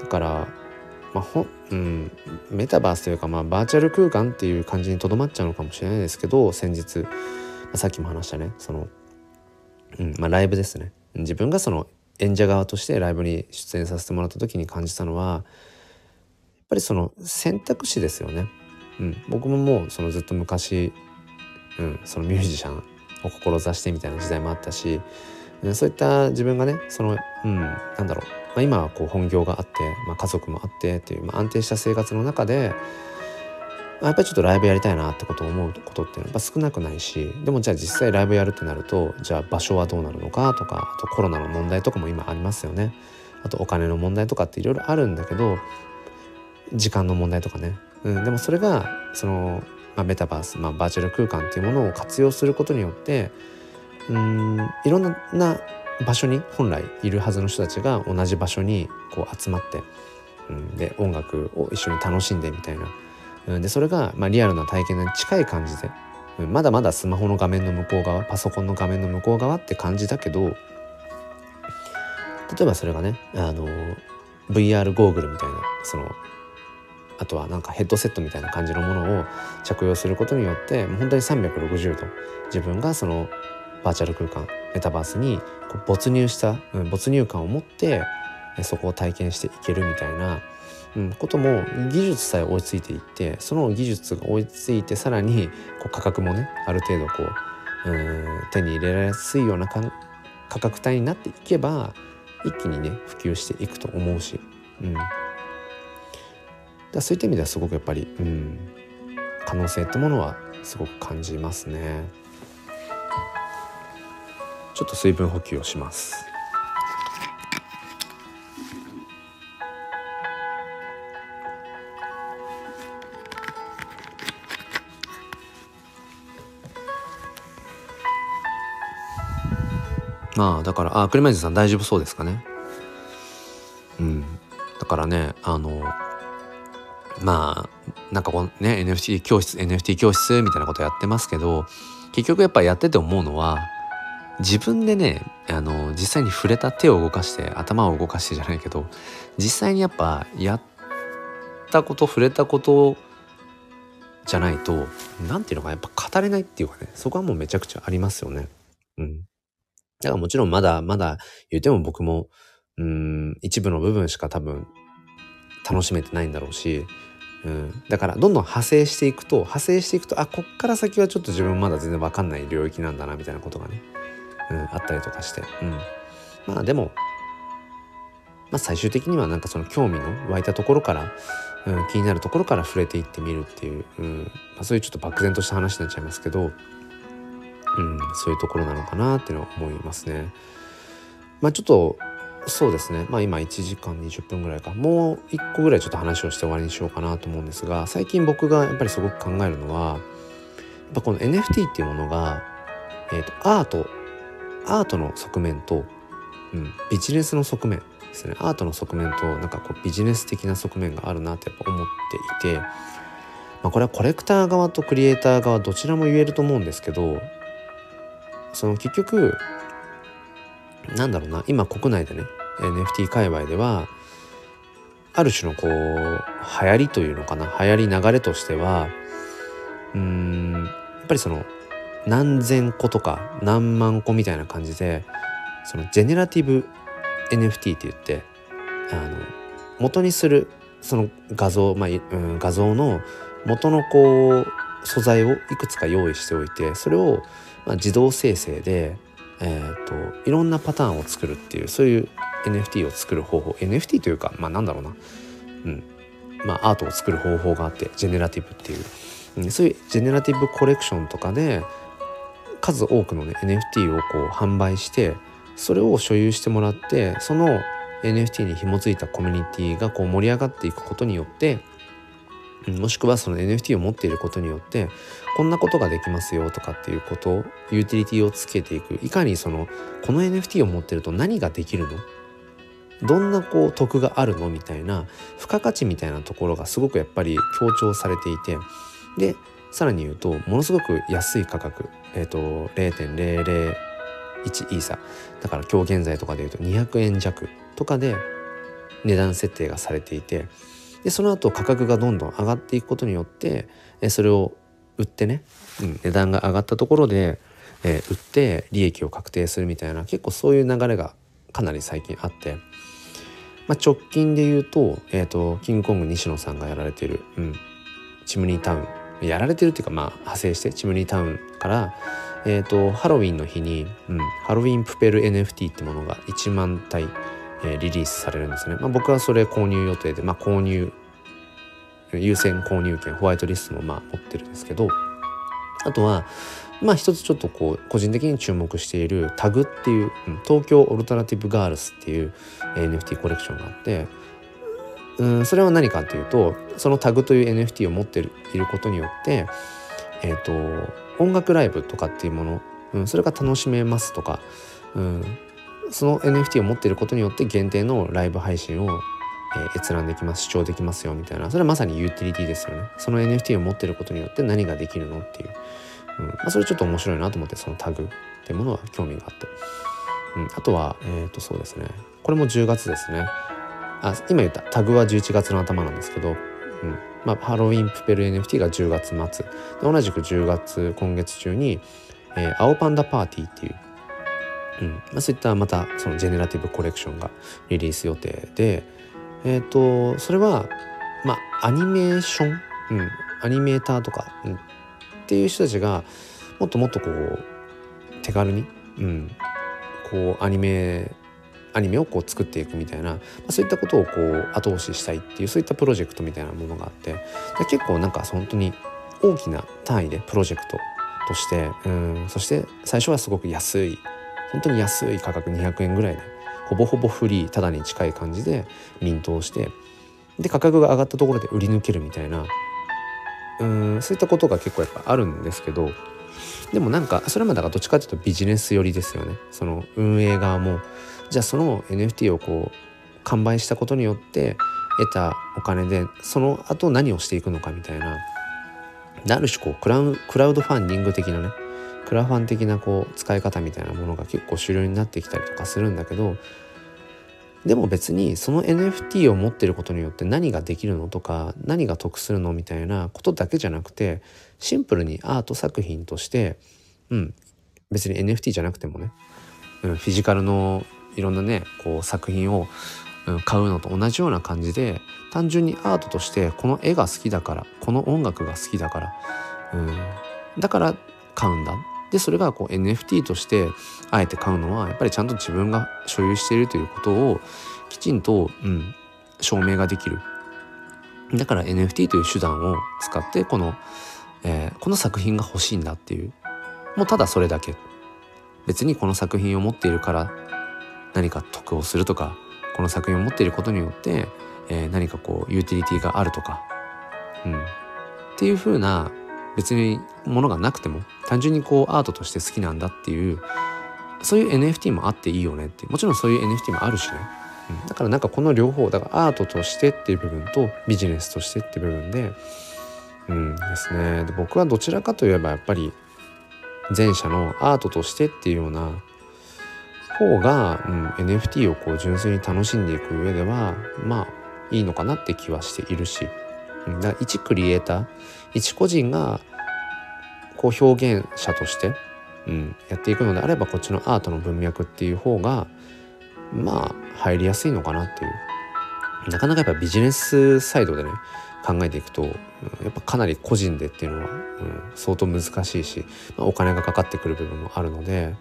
だからまあほうん、メタバースというか、まあ、バーチャル空間っていう感じにとどまっちゃうのかもしれないですけど先日、まあ、さっきも話したねその、うんまあ、ライブですね。自分がその演者側としてライブに出演させてもらった時に感じたのはやっぱりその選択肢ですよね。うん、僕ももうそのずっと昔、うん、そのミュージシャンを志してみたいな時代もあったし、うん、そういった自分がねその、うん、なんだろう、まあ、今はこう本業があって、まあ、家族もあってっていう、まあ、安定した生活の中でやっぱりちょっとライブやりたいなってことを思うことっていうのはやっぱ少なくないしでもじゃあ実際ライブやるってなるとじゃあ場所はどうなるのかとかあとコロナの問題とかも今ありますよね。あとお金の問題とかっていろいろあるんだけど時間の問題とかね、うん、でもそれがその、まあ、メタバース、まあ、バーチャル空間っていうものを活用することによってうんいろんな場所に本来いるはずの人たちが同じ場所にこう集まって、うん、で音楽を一緒に楽しんでみたいなうん、でそれが、まあ、リアルな体験に近い感じで、うん、まだまだスマホの画面の向こう側パソコンの画面の向こう側って感じだけど例えばそれがねあの VR ゴーグルみたいなそのあとはなんかヘッドセットみたいな感じのものを着用することによってもう本当に360度自分がそのバーチャル空間メタバースに没入した、うん、没入感を持ってそこを体験していけるみたいなうん、ことも技術さえ追いついていってその技術が追いついてさらにこう価格もねある程度こううん手に入れられやすいような価格帯になっていけば一気にね普及していくと思うし、うん、だそういった意味ではすごくやっぱり、うん、可能性ってものはすごく感じますね。ちょっと水分補給をします。まあだからあ車椅子さん大丈夫そうですかね？うんだからねあのまあなんかこのね NFT 教室 NFT 教室みたいなことやってますけど結局やっぱやってて思うのは自分でねあの実際に触れた手を動かして頭を動かしてじゃないけど実際にやっぱやったこと触れたことじゃないと何ていうのかやっぱ語れないっていうかねそこはもうめちゃくちゃありますよね。うん。だからもちろんまだまだ言っても僕も、うん、一部の部分しか多分楽しめてないんだろうし、うん、だからどんどん派生していくと派生していくとあこっから先はちょっと自分まだ全然わかんない領域なんだなみたいなことがね、うん、あったりとかして、うん、まあでも、まあ、最終的にはなんかその興味の湧いたところから、うん、気になるところから触れていってみるっていう、うん。まあ、そういうちょっと漠然とした話になっちゃいますけど、うん、そういうところなのかなっていうのは思いますね。まあちょっとそうですね。まあ今1時間20分ぐらいか。もう1個ぐらいちょっと話をして終わりにしようかなと思うんですが最近僕がやっぱりすごく考えるのはやっぱこの NFT っていうものが、えーと、アートアートの側面と、うん、ビジネスの側面ですね。アートの側面となんかこうビジネス的な側面があるなってやっぱ思っていて、まあ、これはコレクター側とクリエイター側どちらも言えると思うんですけどその結局なんだろうな今国内でね NFT 界隈ではある種のこう流行りというのかな流行り流れとしてはうんやっぱりその何千個とか何万個みたいな感じでそのジェネラティブ NFT って言ってあの元にするその画像、まあうん、画像の元のこう素材をいくつか用意しておいてそれをまあ、自動生成で、えーと、いろんなパターンを作るっていうそういう NFT を作る方法。NFT というかまあなんだろうな、うん。まあ、アートを作る方法があってジェネラティブっていう、うん、そういうジェネラティブコレクションとかで数多くの、ね、NFT をこう販売してそれを所有してもらってその NFT に紐づいたコミュニティがこう盛り上がっていくことによってもしくはその NFT を持っていることによってこんなことができますよとかっていうことユーティリティをつけていく。いかにそのこの NFT を持ってると何ができるの？どんなこう得があるの？みたいな付加価値みたいなところがすごくやっぱり強調されていて。でさらに言うとものすごく安い価格。えっ、ー、と0.001イーサだから今日現在とかで言うと200円弱とかで値段設定がされていて。でその後価格がどんどん上がっていくことによってそれを売ってね、うん、値段が上がったところで、えー、売って利益を確定するみたいな結構そういう流れがかなり最近あって、まあ、直近で言うと,、えーと、キングコング西野さんがやられてる、うん、チムニータウンやられてるっていうかまあ派生してチムニータウンから、えーと、ハロウィンの日に、うん、ハロウィンプペル NFT ってものが1万体、えー、リリースされるんですね、まあ、僕はそれ購入予定で、まあ、購入優先購入権ホワイトリストもまあ持ってるんですけどあとはまあ一つちょっとこう個人的に注目しているタグっていう、東京オルタナティブガールスっていう NFT コレクションがあってうんそれは何かっていうとそのタグという NFT を持っていることによってえっ、ー、と音楽ライブとかっていうもの、うん、それが楽しめますとか、うん、その NFT を持っていることによって限定のライブ配信をえ、閲覧できます視聴できますよみたいな。それはまさにユーティリティですよね。その NFT を持ってることによって何ができるのっていう、うん。まあ、それちょっと面白いなと思ってそのタグっていうものは興味があって、うん、あとはえっ、ー、とそうですね。これも10月ですね。あ今言ったタグは11月の頭なんですけど、うん。まあ、ハロウィンプペル NFT が10月末。で同じく10月今月中に、えー、青パンダパーティーっていう。うん。まあ、そういったまたそのジェネラティブコレクションがリリース予定で、えっ、ー、とそれはまあアニメーション、うん、アニメーターとか、うん、っていう人たちがもっともっとこう手軽に、うん、こうアニメアニメをこう作っていくみたいな、まあ、そういったことをこう後押ししたいっていうそういったプロジェクトみたいなものがあって結構なんか本当に大きな単位でプロジェクトとしてうん。そして最初はすごく安い。本当に安い価格200円ぐらいでほぼほぼフリーただに近い感じでミントをしてで価格が上がったところで売り抜けるみたいなうんそういったことが結構やっぱあるんですけどでもなんかそれまでがどっちかっていうとビジネス寄りですよね。その運営側も。じゃあその NFT をこう完売したことによって得たお金でその後何をしていくのかみたいな。ある種こうクラウクラウドファンディング的なねクラファン的なこう使い方みたいなものが結構主流になってきたりとかするんだけどでも別にその NFT を持ってることによって何ができるのとか何が得するのみたいなことだけじゃなくてシンプルにアート作品としてうん別に NFT じゃなくてもね、うん、フィジカルのいろんなねこう作品を、買うのと同じような感じで単純にアートとしてこの絵が好きだからこの音楽が好きだから、うん、だから買うんだ。でそれがこう NFT としてあえて買うのはやっぱりちゃんと自分が所有しているということをきちんと、うん、証明ができる。だから NFT という手段を使ってこの、えー、この作品が欲しいんだっていう。もうただそれだけ。別にこの作品を持っているから何か得をするとかこの作品を持っていることによって、えー、何かこうユーティリティがあるとか、うん、っていう風な別にものがなくても単純にこうアートとして好きなんだっていうそういう NFT もあっていいよねってもちろんそういう NFT もあるしね、うん、だからなんかこの両方だからアートとしてっていう部分とビジネスとしてっていう部分でうんですね。で僕はどちらかといえばやっぱり前者のアートとしてっていうような方が、うん、NFT をこう純粋に楽しんでいく上ではまあいいのかなって気はしているし、うん、だから一クリエイター一個人がこう表現者として、うん、やっていくのであればこっちのアートの文脈っていう方がまあ入りやすいのかなっていう。なかなかやっぱビジネスサイドでね考えていくと、やっぱかなり個人でっていうのは、うん、相当難しいし、まあ、お金がかかってくる部分もあるので、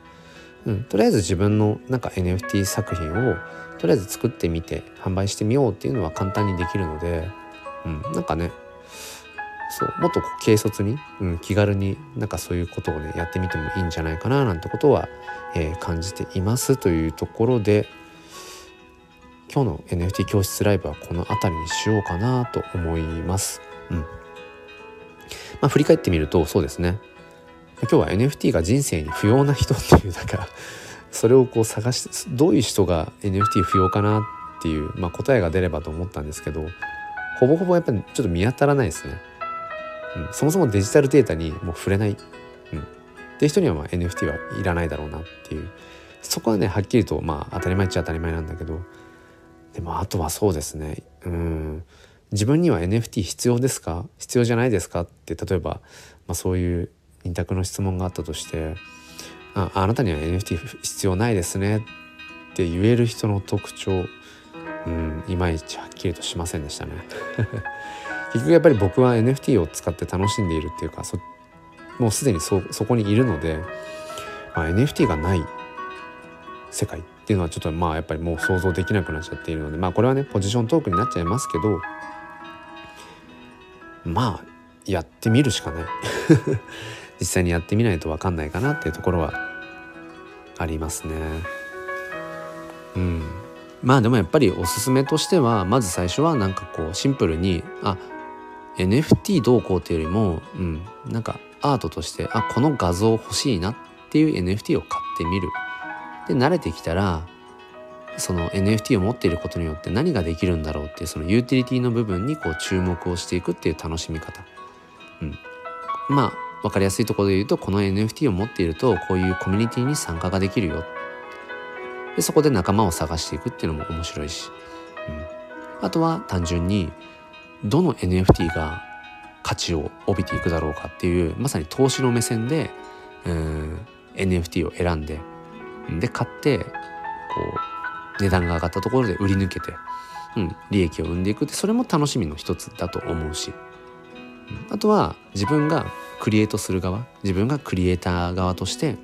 うん、とりあえず自分のなんか NFT 作品をとりあえず作ってみて販売してみようっていうのは簡単にできるので、うん、なんかねそうもっと軽率に、うん、気軽になんかそういうことをねやってみてもいいんじゃないかななんてことは、えー、感じていますというところで今日の NFT 教室ライブはこの辺りにしようかなと思います。うんまあ、振り返ってみるとそうですね今日は NFT が人生に不要な人っていうなんかそれをこう探してどういう人が NFT 不要かなっていう、まあ、答えが出ればと思ったんですけどほぼほぼやっぱりちょっと見当たらないですね。うん、そもそもデジタルデータにもう触れない、うん、って人にはまあ NFT はいらないだろうなっていう。そこはねはっきりとまあ当たり前っちゃ当たり前なんだけど。でもあとはそうですね。うん。自分には NFT 必要ですか？必要じゃないですかって例えば、まあ、そういう二択の質問があったとしてああなたには NFT 必要ないですねって言える人の特徴。うん。いまいちはっきりとしませんでしたね。結局やっぱり僕は NFT を使って楽しんでいるっていうかもうすでにそそこにいるので、まあ、NFT がない世界っていうのはちょっとまあやっぱりもう想像できなくなっちゃっているのでまあこれはねポジショントークになっちゃいますけどまあやってみるしかない。実際にやってみないと分かんないかなっていうところはありますね。うん。まあでもやっぱりおすすめとしてはまず最初はなんかこうシンプルにあ NFT どうこうっていうよりも、うん、なんかアートとしてあこの画像欲しいなっていう NFT を買ってみる。で慣れてきたらその NFT を持っていることによって何ができるんだろうっていうそのユーティリティの部分にこう注目をしていくっていう楽しみ方、うん、まあ分かりやすいところで言うとこの NFT を持っているとこういうコミュニティに参加ができるよ。でそこで仲間を探していくっていうのも面白いし、うん、あとは単純にどの NFT が価値を帯びていくだろうかっていうまさに投資の目線でうん NFT を選んでで買ってこう値段が上がったところで売り抜けて、うん、利益を生んでいく。ってそれも楽しみの一つだと思うし、うん、あとは自分がクリエイトする側自分がクリエイター側として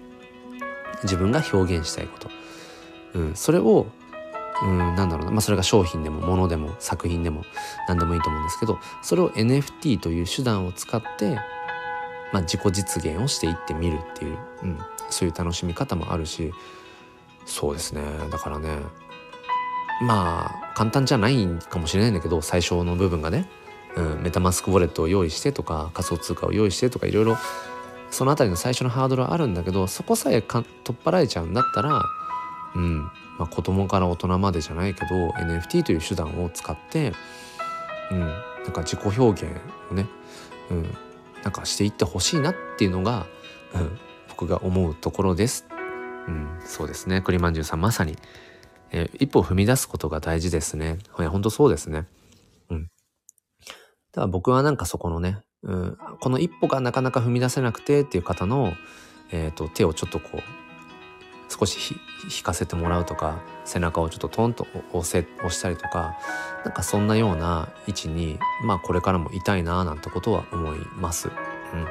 自分が表現したいこと、うん、それをうん、なんだろうな、まあ、それが商品でも物でも作品でも何でもいいと思うんですけどそれを NFT という手段を使って、まあ、自己実現をしていってみるっていう、うん、そういう楽しみ方もあるしそうですね。だからねまあ簡単じゃないかもしれないんだけど最初の部分がね、うん、メタマスクウォレットを用意してとか仮想通貨を用意してとかいろいろその辺りの最初のハードルはあるんだけどそこさえ取っ払えちゃうんだったらうんまあ、子供から大人までじゃないけど NFT という手段を使って、うん、なんか自己表現をね、うん、なんかしていってほしいなっていうのが、うん、僕が思うところです。うん、そうですね栗まんじゅうさんまさに、えー、一歩踏み出すことが大事ですね。いや本当そうですね。うん。だから僕はなんかそこのね、うん、この一歩がなかなか踏み出せなくてっていう方の、えーと手をちょっとこう少し引かせてもらうとか背中をちょっとトンと押せ押したりとかなんかそんなような位置にまあこれからもいたいななんてことは思います。うん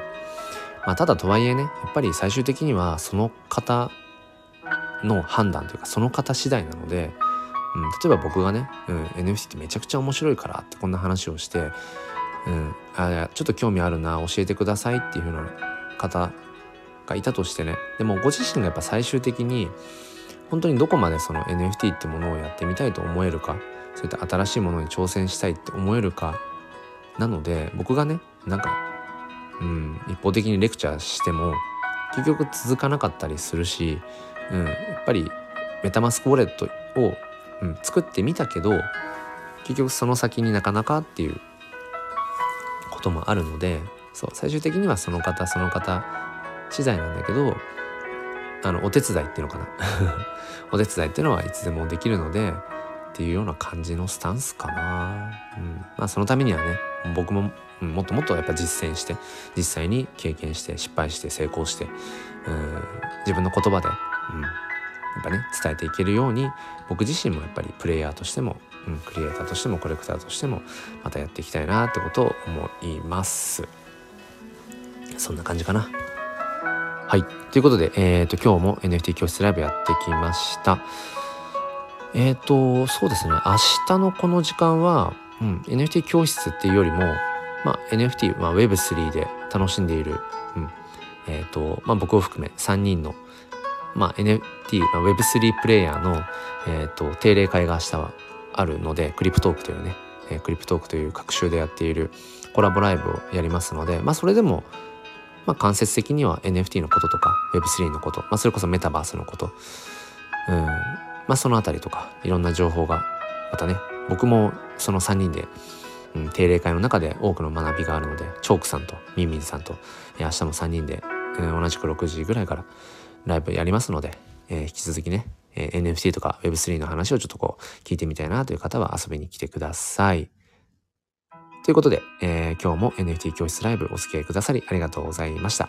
まあ、ただとはいえねやっぱり最終的にはその方の判断というかその方次第なので、うん、例えば僕がね、うん、NFT ってめちゃくちゃ面白いからってこんな話をして、うん、あちょっと興味あるな教えてくださいっていう風な方がいたとしてね。でもご自身がやっぱ最終的に本当にどこまでその NFT ってものをやってみたいと思えるかそういった新しいものに挑戦したいって思えるかなので僕がねなんかうん一方的にレクチャーしても結局続かなかったりするし、うん、やっぱりメタマスクウォレットを、うん、作ってみたけど結局その先になかなかっていうこともあるのでそう最終的にはその方その方資材なんだけどあのお手伝いっていうのかな。お手伝いっていうのはいつでもできるのでっていうような感じのスタンスかな、うん、まあそのためにはね僕ももっともっとやっぱ実践して実際に経験して失敗して成功してうん自分の言葉で、うん、やっぱね伝えていけるように僕自身もやっぱりプレイヤーとしても、うん、クリエイターとしてもコレクターとしてもまたやっていきたいなってことを思います。そんな感じかな。はい。ということで、えっ、ー、と、今日も NFT 教室ライブやってきました。えっ、ー、と、そうですね。明日のこの時間は、うん、NFT 教室っていうよりも、まあ、NFT、まあ、Web3 で楽しんでいる、うん、えっ、ー、と、まあ、僕を含め3人の、まあ、NFT、まあ、Web3 プレイヤーの、えっ、と、定例会が明日はあるので、クリプトークというね、えー、クリプトークという各週でやっているコラボライブをやりますので、まあ、それでも、まあ、間接的には NFT のこととか Web3 のこと、まあ、それこそメタバースのこと、うん、まあ、そのあたりとかいろんな情報がまたね僕もその3人で、うん、定例会の中で多くの学びがあるのでチョークさんとミンミンさんと、明日も3人で、えー、同じく6時ぐらいからライブやりますので、えー、引き続きね、えー、NFT とか Web3 の話をちょっとこう聞いてみたいなという方は遊びに来てください。ということで、えー、今日も NFT 教室ライブお付き合いくださりありがとうございました。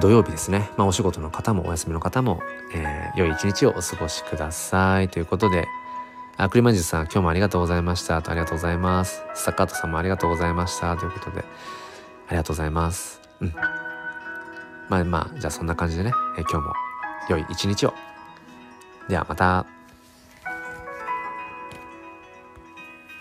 土曜日ですね、まあ、お仕事の方もお休みの方も、えー、良い一日をお過ごしください。ということであクリマジさん今日もありがとうございました。とありがとうございます。スタッカートさんもありがとうございました。ということでありがとうございます。うん。まあまあじゃあそんな感じでね、えー、今日も良い一日を。ではまた。